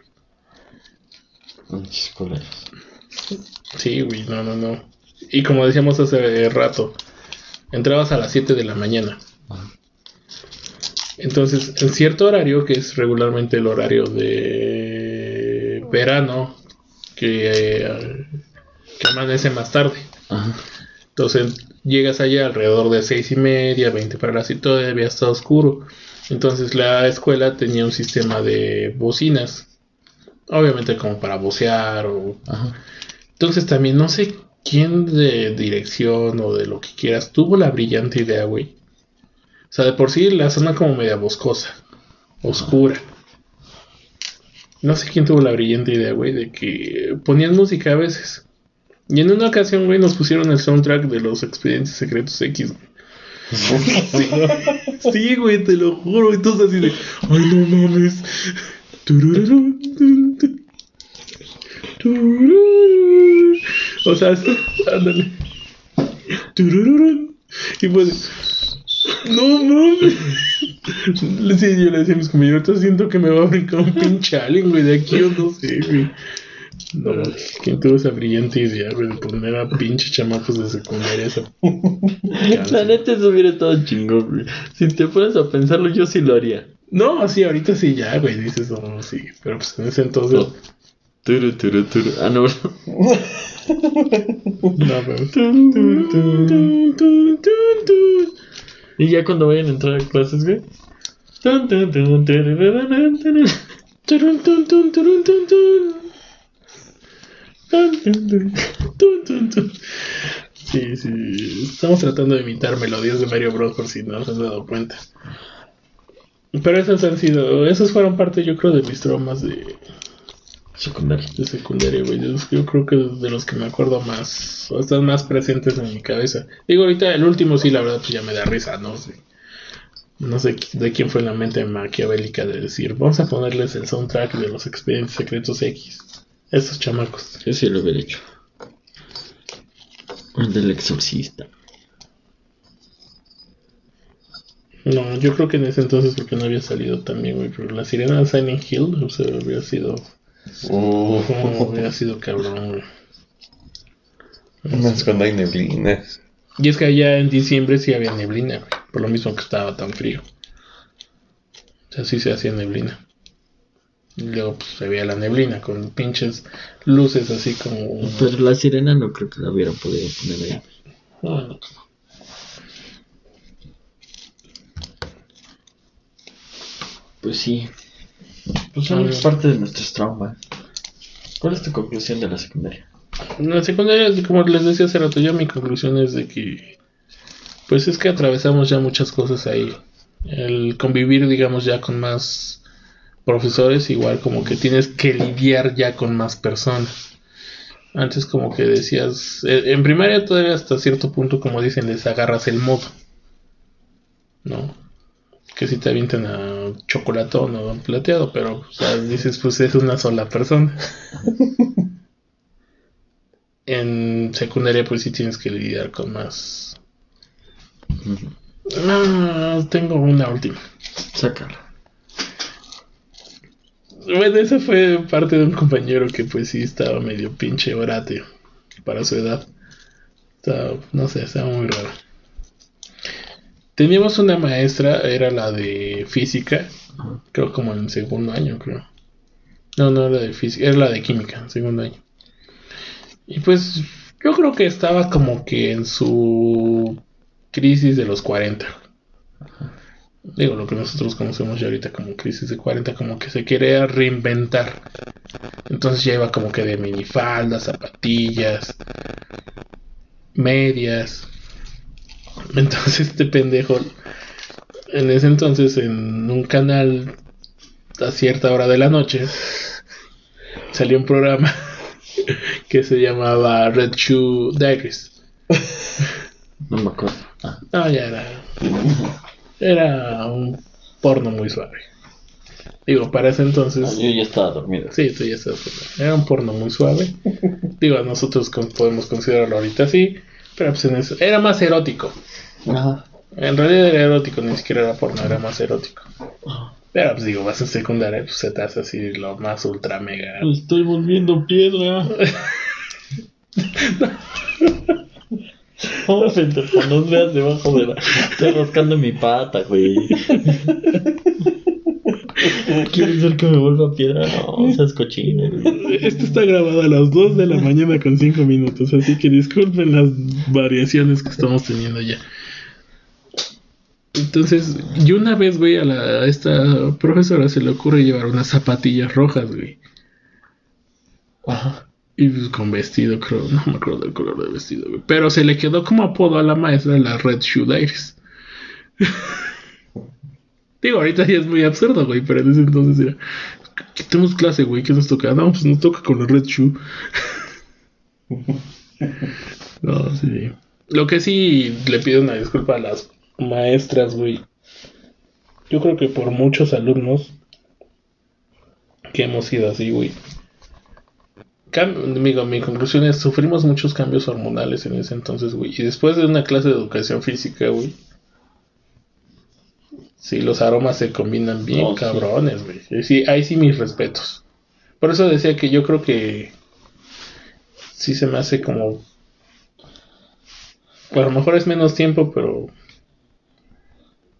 Sí, güey, no, no, no. Y como decíamos hace rato, entrabas a las 7 de la mañana. Entonces, en cierto horario, que es regularmente el horario de verano, que, eh, que amanece más tarde. Ajá. Entonces, llegas allá alrededor de seis y media, 20 para las y todavía está oscuro. Entonces, la escuela tenía un sistema de bocinas. Obviamente como para vocear o Ajá. entonces también no sé quién de dirección o de lo que quieras tuvo la brillante idea, güey. O sea, de por sí la zona como media boscosa, oscura. No sé quién tuvo la brillante idea, güey, de que ponían música a veces. Y en una ocasión, güey, nos pusieron el soundtrack de los expedientes secretos X, güey. Sí, güey, te lo juro. Entonces así de, ay, no mames. O sea, ándale. Y pues, no mames. Sí, yo le decía a mis compañeros, "Ahorita siento que me va a brincar un pinche alien, güey, de aquí o no sé, güey. No, ¿quién tuvo esa brillante idea, güey, de poner a pinche chamacos de secundaria esa La neta, eso hubiera estado chingón, güey. Si te pones a pensarlo, yo sí lo haría. No, sí, ahorita sí, ya, güey, dices, no, sí, pero pues en ese entonces, Turu, turu, turu. Ah, no, no, tun. Y ya cuando vayan a entrar a clases, güey. Sí, sí, estamos tratando de imitar melodías de Mario Bros. por si no se han dado cuenta. Pero esas han sido, esas fueron parte, yo creo, de mis traumas de, Secundaria. de secundaria, güey. Yo, yo creo que de los que me acuerdo más, o están más presentes en mi cabeza. Digo, ahorita el último sí, la verdad, pues ya me da risa, no sé. No sé de quién fue la mente maquiavélica de decir, vamos a ponerles el soundtrack de los expedientes secretos X. Esos chamacos. Yo sí lo hubiera hecho. El del exorcista. No, yo creo que en ese entonces porque no había salido también, güey. Pero la sirena de Silent Hill, o sea, hubiera sido, Oh, hubiera sido cabrón, güey. más cuando hay neblina. Y es que allá en diciembre sí había neblina, güey. Por lo mismo que estaba tan frío. O sea, sí se hacía neblina. Y luego pues se veía la neblina con pinches luces así como... Pero la sirena no creo que la hubiera podido poner ahí. No, no. Pues sí. Pues son Ah. parte de nuestros traumas. ¿Cuál es tu conclusión de la secundaria? La secundaria, como les decía hace rato, yo mi conclusión es de que... Pues es que atravesamos ya muchas cosas ahí. El convivir, digamos, ya con más profesores, igual como que tienes que lidiar ya con más personas. Antes como que decías, eh, en primaria todavía hasta cierto punto, como dicen, les agarras el modo. ¿No? Que si te avientan a chocolatón o plateado, pero o sea, dices, pues es una sola persona. en secundaria pues sí tienes que lidiar con más... Ah, tengo una última. Sácalo. Bueno, esa fue parte de un compañero que pues sí estaba medio pinche orate para su edad. Estaba, no sé, estaba muy raro. Teníamos una maestra, era la de física, creo como en segundo año, creo. No, no era de física, era la de química, segundo año. Y pues yo creo que estaba como que en su crisis de los 40. Digo, lo que nosotros conocemos ya ahorita como crisis de 40, como que se quiere reinventar. Entonces ya iba como que de minifaldas, zapatillas, medias. Entonces este pendejo, en ese entonces en un canal a cierta hora de la noche, salió un programa que se llamaba Red Shoe Diaries. No me acuerdo. Ah. No, ya era. Era un porno muy suave. Digo, para ese Ah, entonces. yo ya estaba dormido. Sí, tú ya estás. Era un porno muy suave. Digo, nosotros podemos considerarlo ahorita así. Pero pues en eso. Era más erótico. Ajá. En realidad era erótico, ni siquiera era porno, era más erótico. Pero pues digo, vas en secundaria, pues se te hace así lo más ultra mega. Me estoy volviendo piedra. No, pendejo, no veas debajo de la. Estoy rascando mi pata, güey. ¿Quieres decir que me vuelva piedra? No, seas cochino. Esto está grabado a las 2 de la mañana con 5 minutos, así que disculpen las variaciones que estamos teniendo ya. Entonces, yo una vez, güey, a, la, a esta profesora se le ocurre llevar unas zapatillas rojas, güey. Ajá. Y pues, con vestido, creo, no me acuerdo del color del vestido, güey. Pero se le quedó como apodo a la maestra la Red Shoe Diaries. Digo, ahorita ya es muy absurdo, güey, pero en ese entonces era. ¿Qué tenemos clase, güey? ¿Qué nos toca? No, pues nos toca con la Red Shoe. no, sí. Lo que sí le pido una disculpa a las maestras, güey. Yo creo que por muchos alumnos que hemos sido así, güey. Amigo, mi conclusión es, sufrimos muchos cambios hormonales en ese entonces, güey. Y después de una clase de educación física, güey. Sí, los aromas se combinan bien Oh, cabrones, güey. Y Sí, ahí sí mis respetos. Por eso decía que yo creo que sí se me hace como... A lo mejor es menos tiempo, pero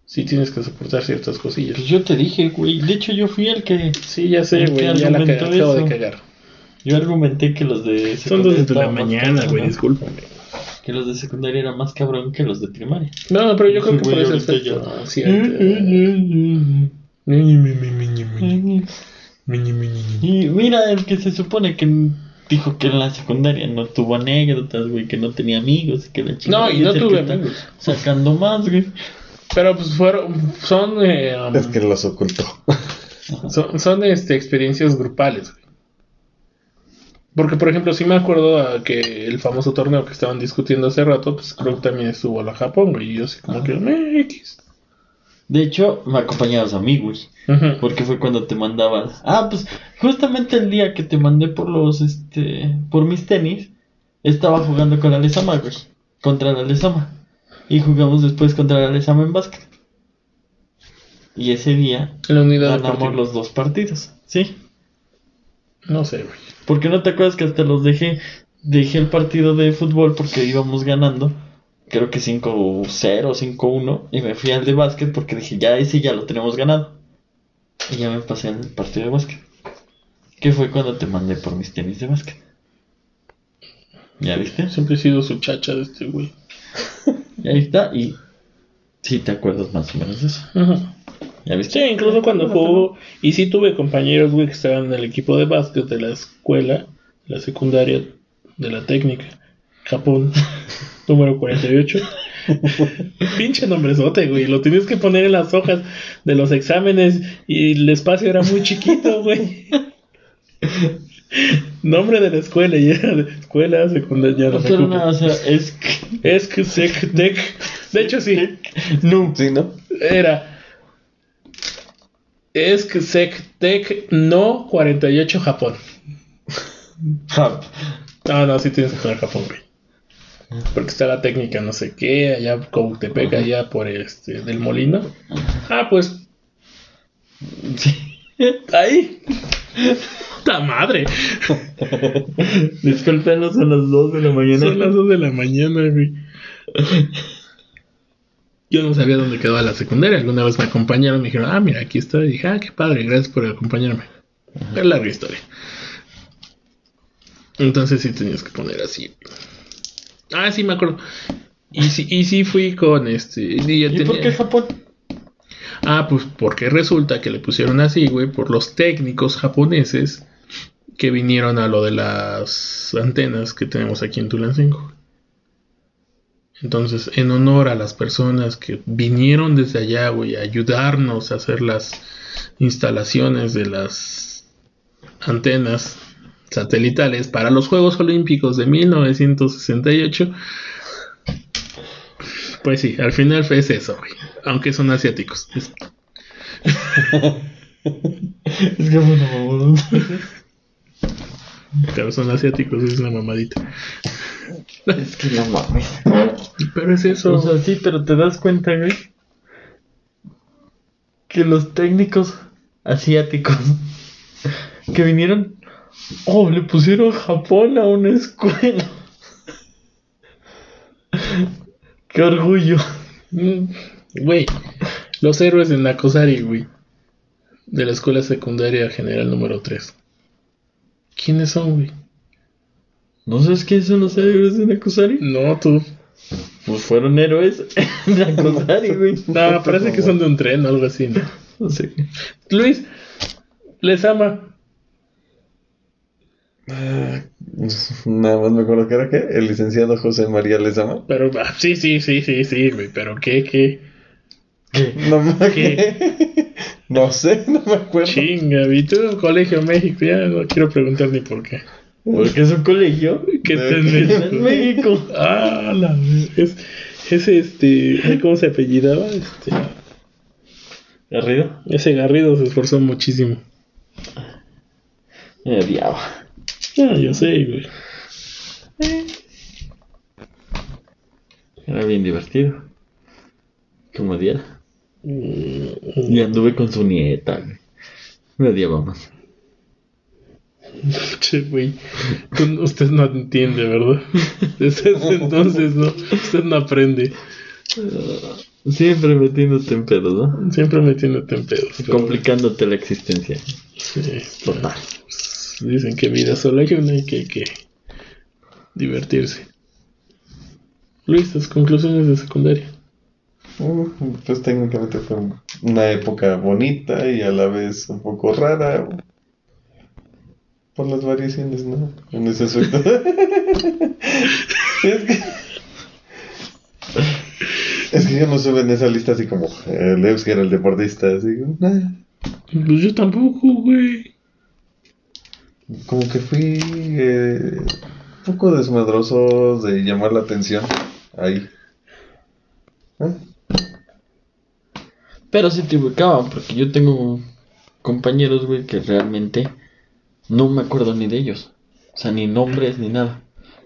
sí tienes que soportar ciertas cosillas. Pues yo te dije, güey. De hecho, yo fui el que. Sí, ya sé, ¿El güey. Ya la acabo de cagar. Yo argumenté que los de Son dos de la mañana, güey, discúlpame. Que los de secundaria eran más cabrón que los de primaria. No, pero yo creo que por miñi. Miñi, miñi, miñi. Y mira, el que se supone que dijo que en la secundaria no tuvo anécdotas, güey, que no tenía amigos y que la chingada. No, y no tuve amigos. Sacando más, güey. Pero pues fueron, son, eh, um, Es que los ocultó. son, son, este, experiencias grupales. güey. Porque, por ejemplo, sí me acuerdo a que el famoso torneo que estaban discutiendo hace rato, pues creo que también estuvo la Japón, güey. Y yo así como que, "Meh, X". De hecho, me acompañabas a mí, güey. Porque fue cuando te mandabas. Ah, pues justamente el día que te mandé por los, este, por mis tenis, estaba jugando con la Lesama, güey. Contra la Lesama. Y jugamos después contra la Lesama en básquet. Y ese día En la unidad ganamos deportiva. los dos partidos. Sí. No sé, güey. Porque no te acuerdas que hasta los dejé. Dejé el partido de fútbol porque íbamos ganando. Creo que 5-0, 5-1. Y me fui al de básquet porque dije, ya ese ya lo tenemos ganado. Y ya me pasé al partido de básquet. Que fue cuando te mandé por mis tenis de básquet. ¿Ya viste? Siempre he sido su chacha de este güey. Y ahí está. Y sí te acuerdas más o menos de eso. Ujú. ¿Ya viste? Sí, incluso cuando jugó. Y sí tuve compañeros, güey, que estaban en el equipo de básquet de la escuela, la secundaria, de la técnica. Japón, número 48. Pinche nombrezote, güey. Lo tenías que poner en las hojas de los exámenes y el espacio era muy chiquito, güey. Nombre de la escuela y era de escuela, secundaria. no Pero no, o sea, es que... Es que sec, tec. De hecho, sí. No. Sí, ¿no? Era. Es que sec, no 48 Japón. Jap. Ah, no, sí tienes que poner Japón, güey. Porque está la técnica, no sé qué, allá Cautepec, allá por este, del molino. Ah, pues. Sí. Ahí. ¡Puta madre! Disculpenos, son las 2 de la mañana. Son las 2 de la mañana, güey. Yo no sabía dónde quedaba la secundaria. Alguna vez me acompañaron, me dijeron, ah, mira, aquí está. Y dije, ah, qué padre, gracias por acompañarme. Es larga historia. Entonces sí tenías que poner así. Ah, sí, me acuerdo. Y sí, y sí fui con este. ¿Y tenía- por qué Japón? Ah, pues porque resulta que le pusieron así, güey, por los técnicos japoneses que vinieron a lo de las antenas que tenemos aquí en Tulancingo. Entonces, en honor a las personas que vinieron desde allá, güey, a ayudarnos a hacer las instalaciones de las antenas satelitales para los Juegos Olímpicos de 1968. Pues sí, al final fue eso, güey. Aunque son asiáticos. Es- Es que bueno. Pero son asiáticos, es una mamadita. Es que no mames. Pero es eso. O sea, sí, pero te das cuenta, güey. Que los técnicos asiáticos que vinieron. Oh, le pusieron Japón a una escuela. Qué orgullo. Mm, Güey, los héroes de Nakosari, güey. De la escuela secundaria general número 3. ¿Quiénes son, güey? ¿No sabes quiénes son los héroes de Nakusari? No, tú. Pues fueron héroes en Nakusari, güey. No, parece que son de un tren o algo así, ¿no? No sé. Luis, les ama. Ah, Nada más me acuerdo que era que el licenciado José María Lezama. Pero, ah, sí, sí, sí, sí, sí, güey. Pero, ¿qué, qué? ¿Qué? No, me- ¿Qué? no sé, no me acuerdo. Chinga, vi tú, Colegio México. Ya no quiero preguntar ni por qué. Porque es un colegio ¿Qué De- está en México? en México. Ah, la es, ese este, ¿cómo se apellidaba? Este, ¿Garrido? ese Garrido se esforzó muchísimo. Me odiaba. Ah, yo sé, güey. Era bien divertido. Como diera. Mm, Y anduve con su nieta, güey. Me odiaba más. Che, güey. Usted no entiende, ¿verdad? Desde ese entonces, ¿no? Usted no aprende. Siempre metiéndote en pedos, ¿no? Siempre metiéndote en pedos. pero- Complicándote la existencia. Sí, Total. pues, dicen que vida solo hay una y que hay que divertirse. Luis, tus conclusiones de secundaria. Uh, pues técnicamente fue una época bonita y a la vez un poco rara. Por las variaciones, ¿no? En ese aspecto. es que. Es que yo no sube en esa lista así como eh, Leus, que era el deportista, así nah. Pues yo tampoco, güey. Como que fui eh, un poco desmadroso de llamar la atención ahí. ¿Eh? Pero sí te ubicaban, porque yo tengo compañeros, güey, que realmente no me acuerdo ni de ellos. O sea, ni nombres ni nada.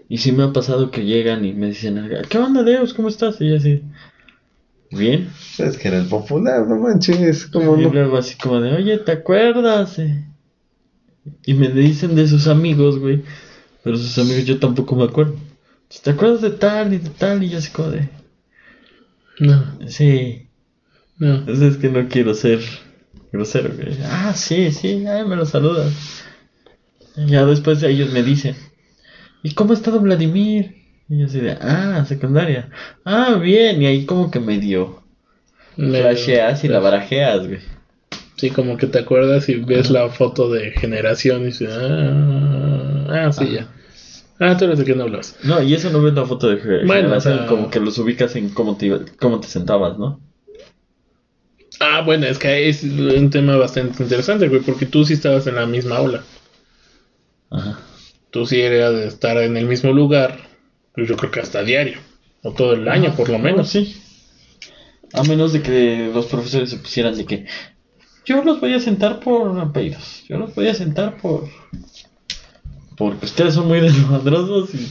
Y sí me ha pasado que llegan y me dicen, ¿qué onda, Deus? ¿Cómo estás? Y yo así, ¿bien? Es que era el popular, no manches, como Y no. luego así como de, oye, ¿te acuerdas? eh?" Y me dicen de sus amigos, güey. Pero sus amigos yo tampoco me acuerdo. ¿Te acuerdas de tal y de tal? Y yo así como de, No, sí. no. Es, es que no quiero ser grosero, güey. Ah, sí, sí, ay, me lo saludas. Ya después ellos me dicen, ¿y cómo ha estado Vladimir? Y yo así de, ah, secundaria. Ah, bien, y ahí como que medio Me- flasheas y la barajeas, güey. Sí, como que te acuerdas y ves la foto de generación y dices, ah, ah sí, Ajá. ya. Ah, tú eres de quién hablas. No, y eso no ves la foto de Bueno, generación, o sea- como que los ubicas en cómo te, cómo te sentabas, ¿no? Ah, bueno, es que es un tema bastante interesante, güey, porque tú sí estabas en la misma aula. Ajá. Tú sí eras de estar en el mismo lugar, pues yo creo que hasta diario, o todo el año por lo menos. sí. A menos de que los profesores se pusieran de que yo los voy a sentar por apellidos, yo los voy a sentar por... Porque ustedes son muy desmadrosos y...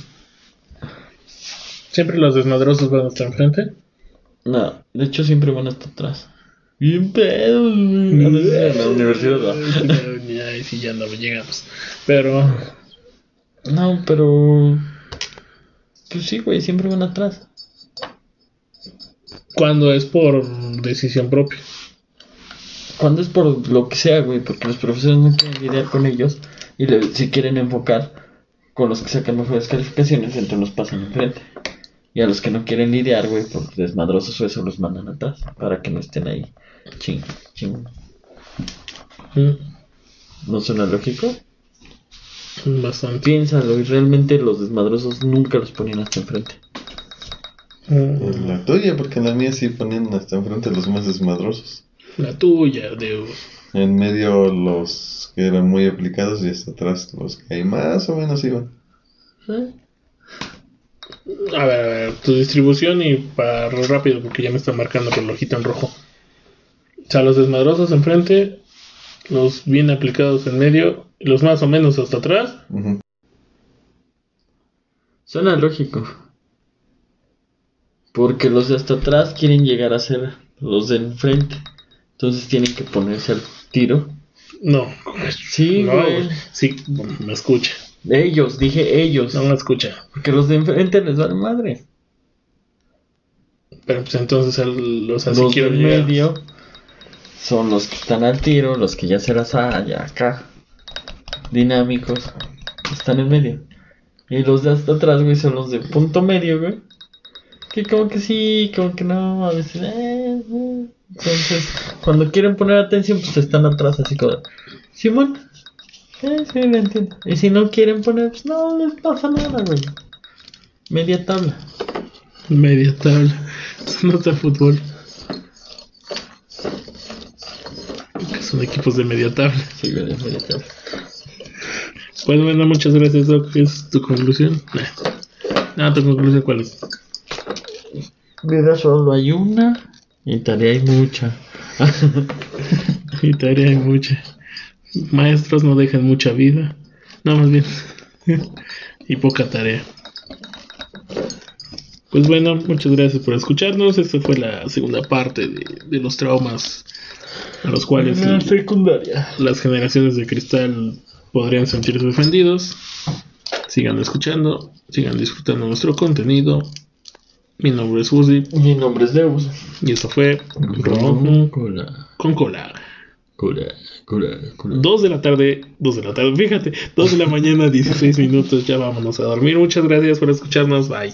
Siempre los desmadrosos van hasta enfrente. No, de hecho siempre van hasta atrás. Bien pedos, güey. A veces en la universidad. Ay, sí, ya no llegamos. Pero, No, pero... Pues sí, güey, siempre van atrás. cuando es por decisión propia. Cuando es por lo que sea, güey, porque los profesores no quieren lidiar con ellos y le- si quieren enfocar con los que sacan mejores calificaciones, entonces los pasan enfrente. Y a los que no quieren lidiar, güey, por desmadrosos o eso, los mandan atrás para que no estén ahí. Ching, ching. Mm, ¿No suena lógico? Bastante. Piénsalo, y realmente los desmadrosos nunca los ponían hasta enfrente. Mm, La tuya, porque en la mía sí ponían hasta enfrente los más desmadrosos. La tuya, Deus. En medio los que eran muy aplicados y hasta atrás los que ahí más o menos iban. ¿Eh? A ver, a ver, tu distribución y para rápido porque ya me está marcando con el ojito en rojo. O sea, los desmadrosos enfrente, los bien aplicados en medio, los más o menos hasta atrás. Ujú. Suena lógico. Porque los de hasta atrás quieren llegar a ser los de enfrente. Entonces tienen que ponerse al tiro. No. Sí, no, güey. Sí, me escucha. Ellos, dije ellos. No me escucha. Porque los de enfrente les vale madre. Pero pues entonces el- los así los del llegar. Son los que están al tiro, los que ya se las ya acá. Dinámicos. Están en medio. Y los de hasta atrás, güey, son los de punto medio, güey. Que como que sí, como que no, a veces. eh, eh. Entonces, cuando quieren poner atención, pues están atrás, así como. Simón. Eh, sí, lo entiendo. Y si no quieren poner, pues no les pasa nada, güey. Media tabla. Media tabla. Eso no está fútbol. Son equipos de media tabla. Sí, güey, media tabla. Pues bueno, muchas gracias, Doc. ¿Qué es tu conclusión? Nah. No, tu conclusión cuál es. Vida solo hay una y tarea hay mucha. Y tarea hay mucha. Maestros no dejan mucha vida. No, más bien. y poca tarea. Pues bueno, muchas gracias por escucharnos. Esta fue la segunda parte de, de los traumas a los cuales La secundaria. las generaciones de cristal podrían sentirse ofendidos. Sigan escuchando, sigan disfrutando nuestro contenido. Mi nombre es Uzi Mi nombre es Deus. y esto fue Con cola. con cola. Cola, cola, cola. 2 de la tarde, 2 de la tarde, fíjate, 2 de la mañana, 16 minutos, ya vámonos a dormir. Muchas gracias por escucharnos, bye.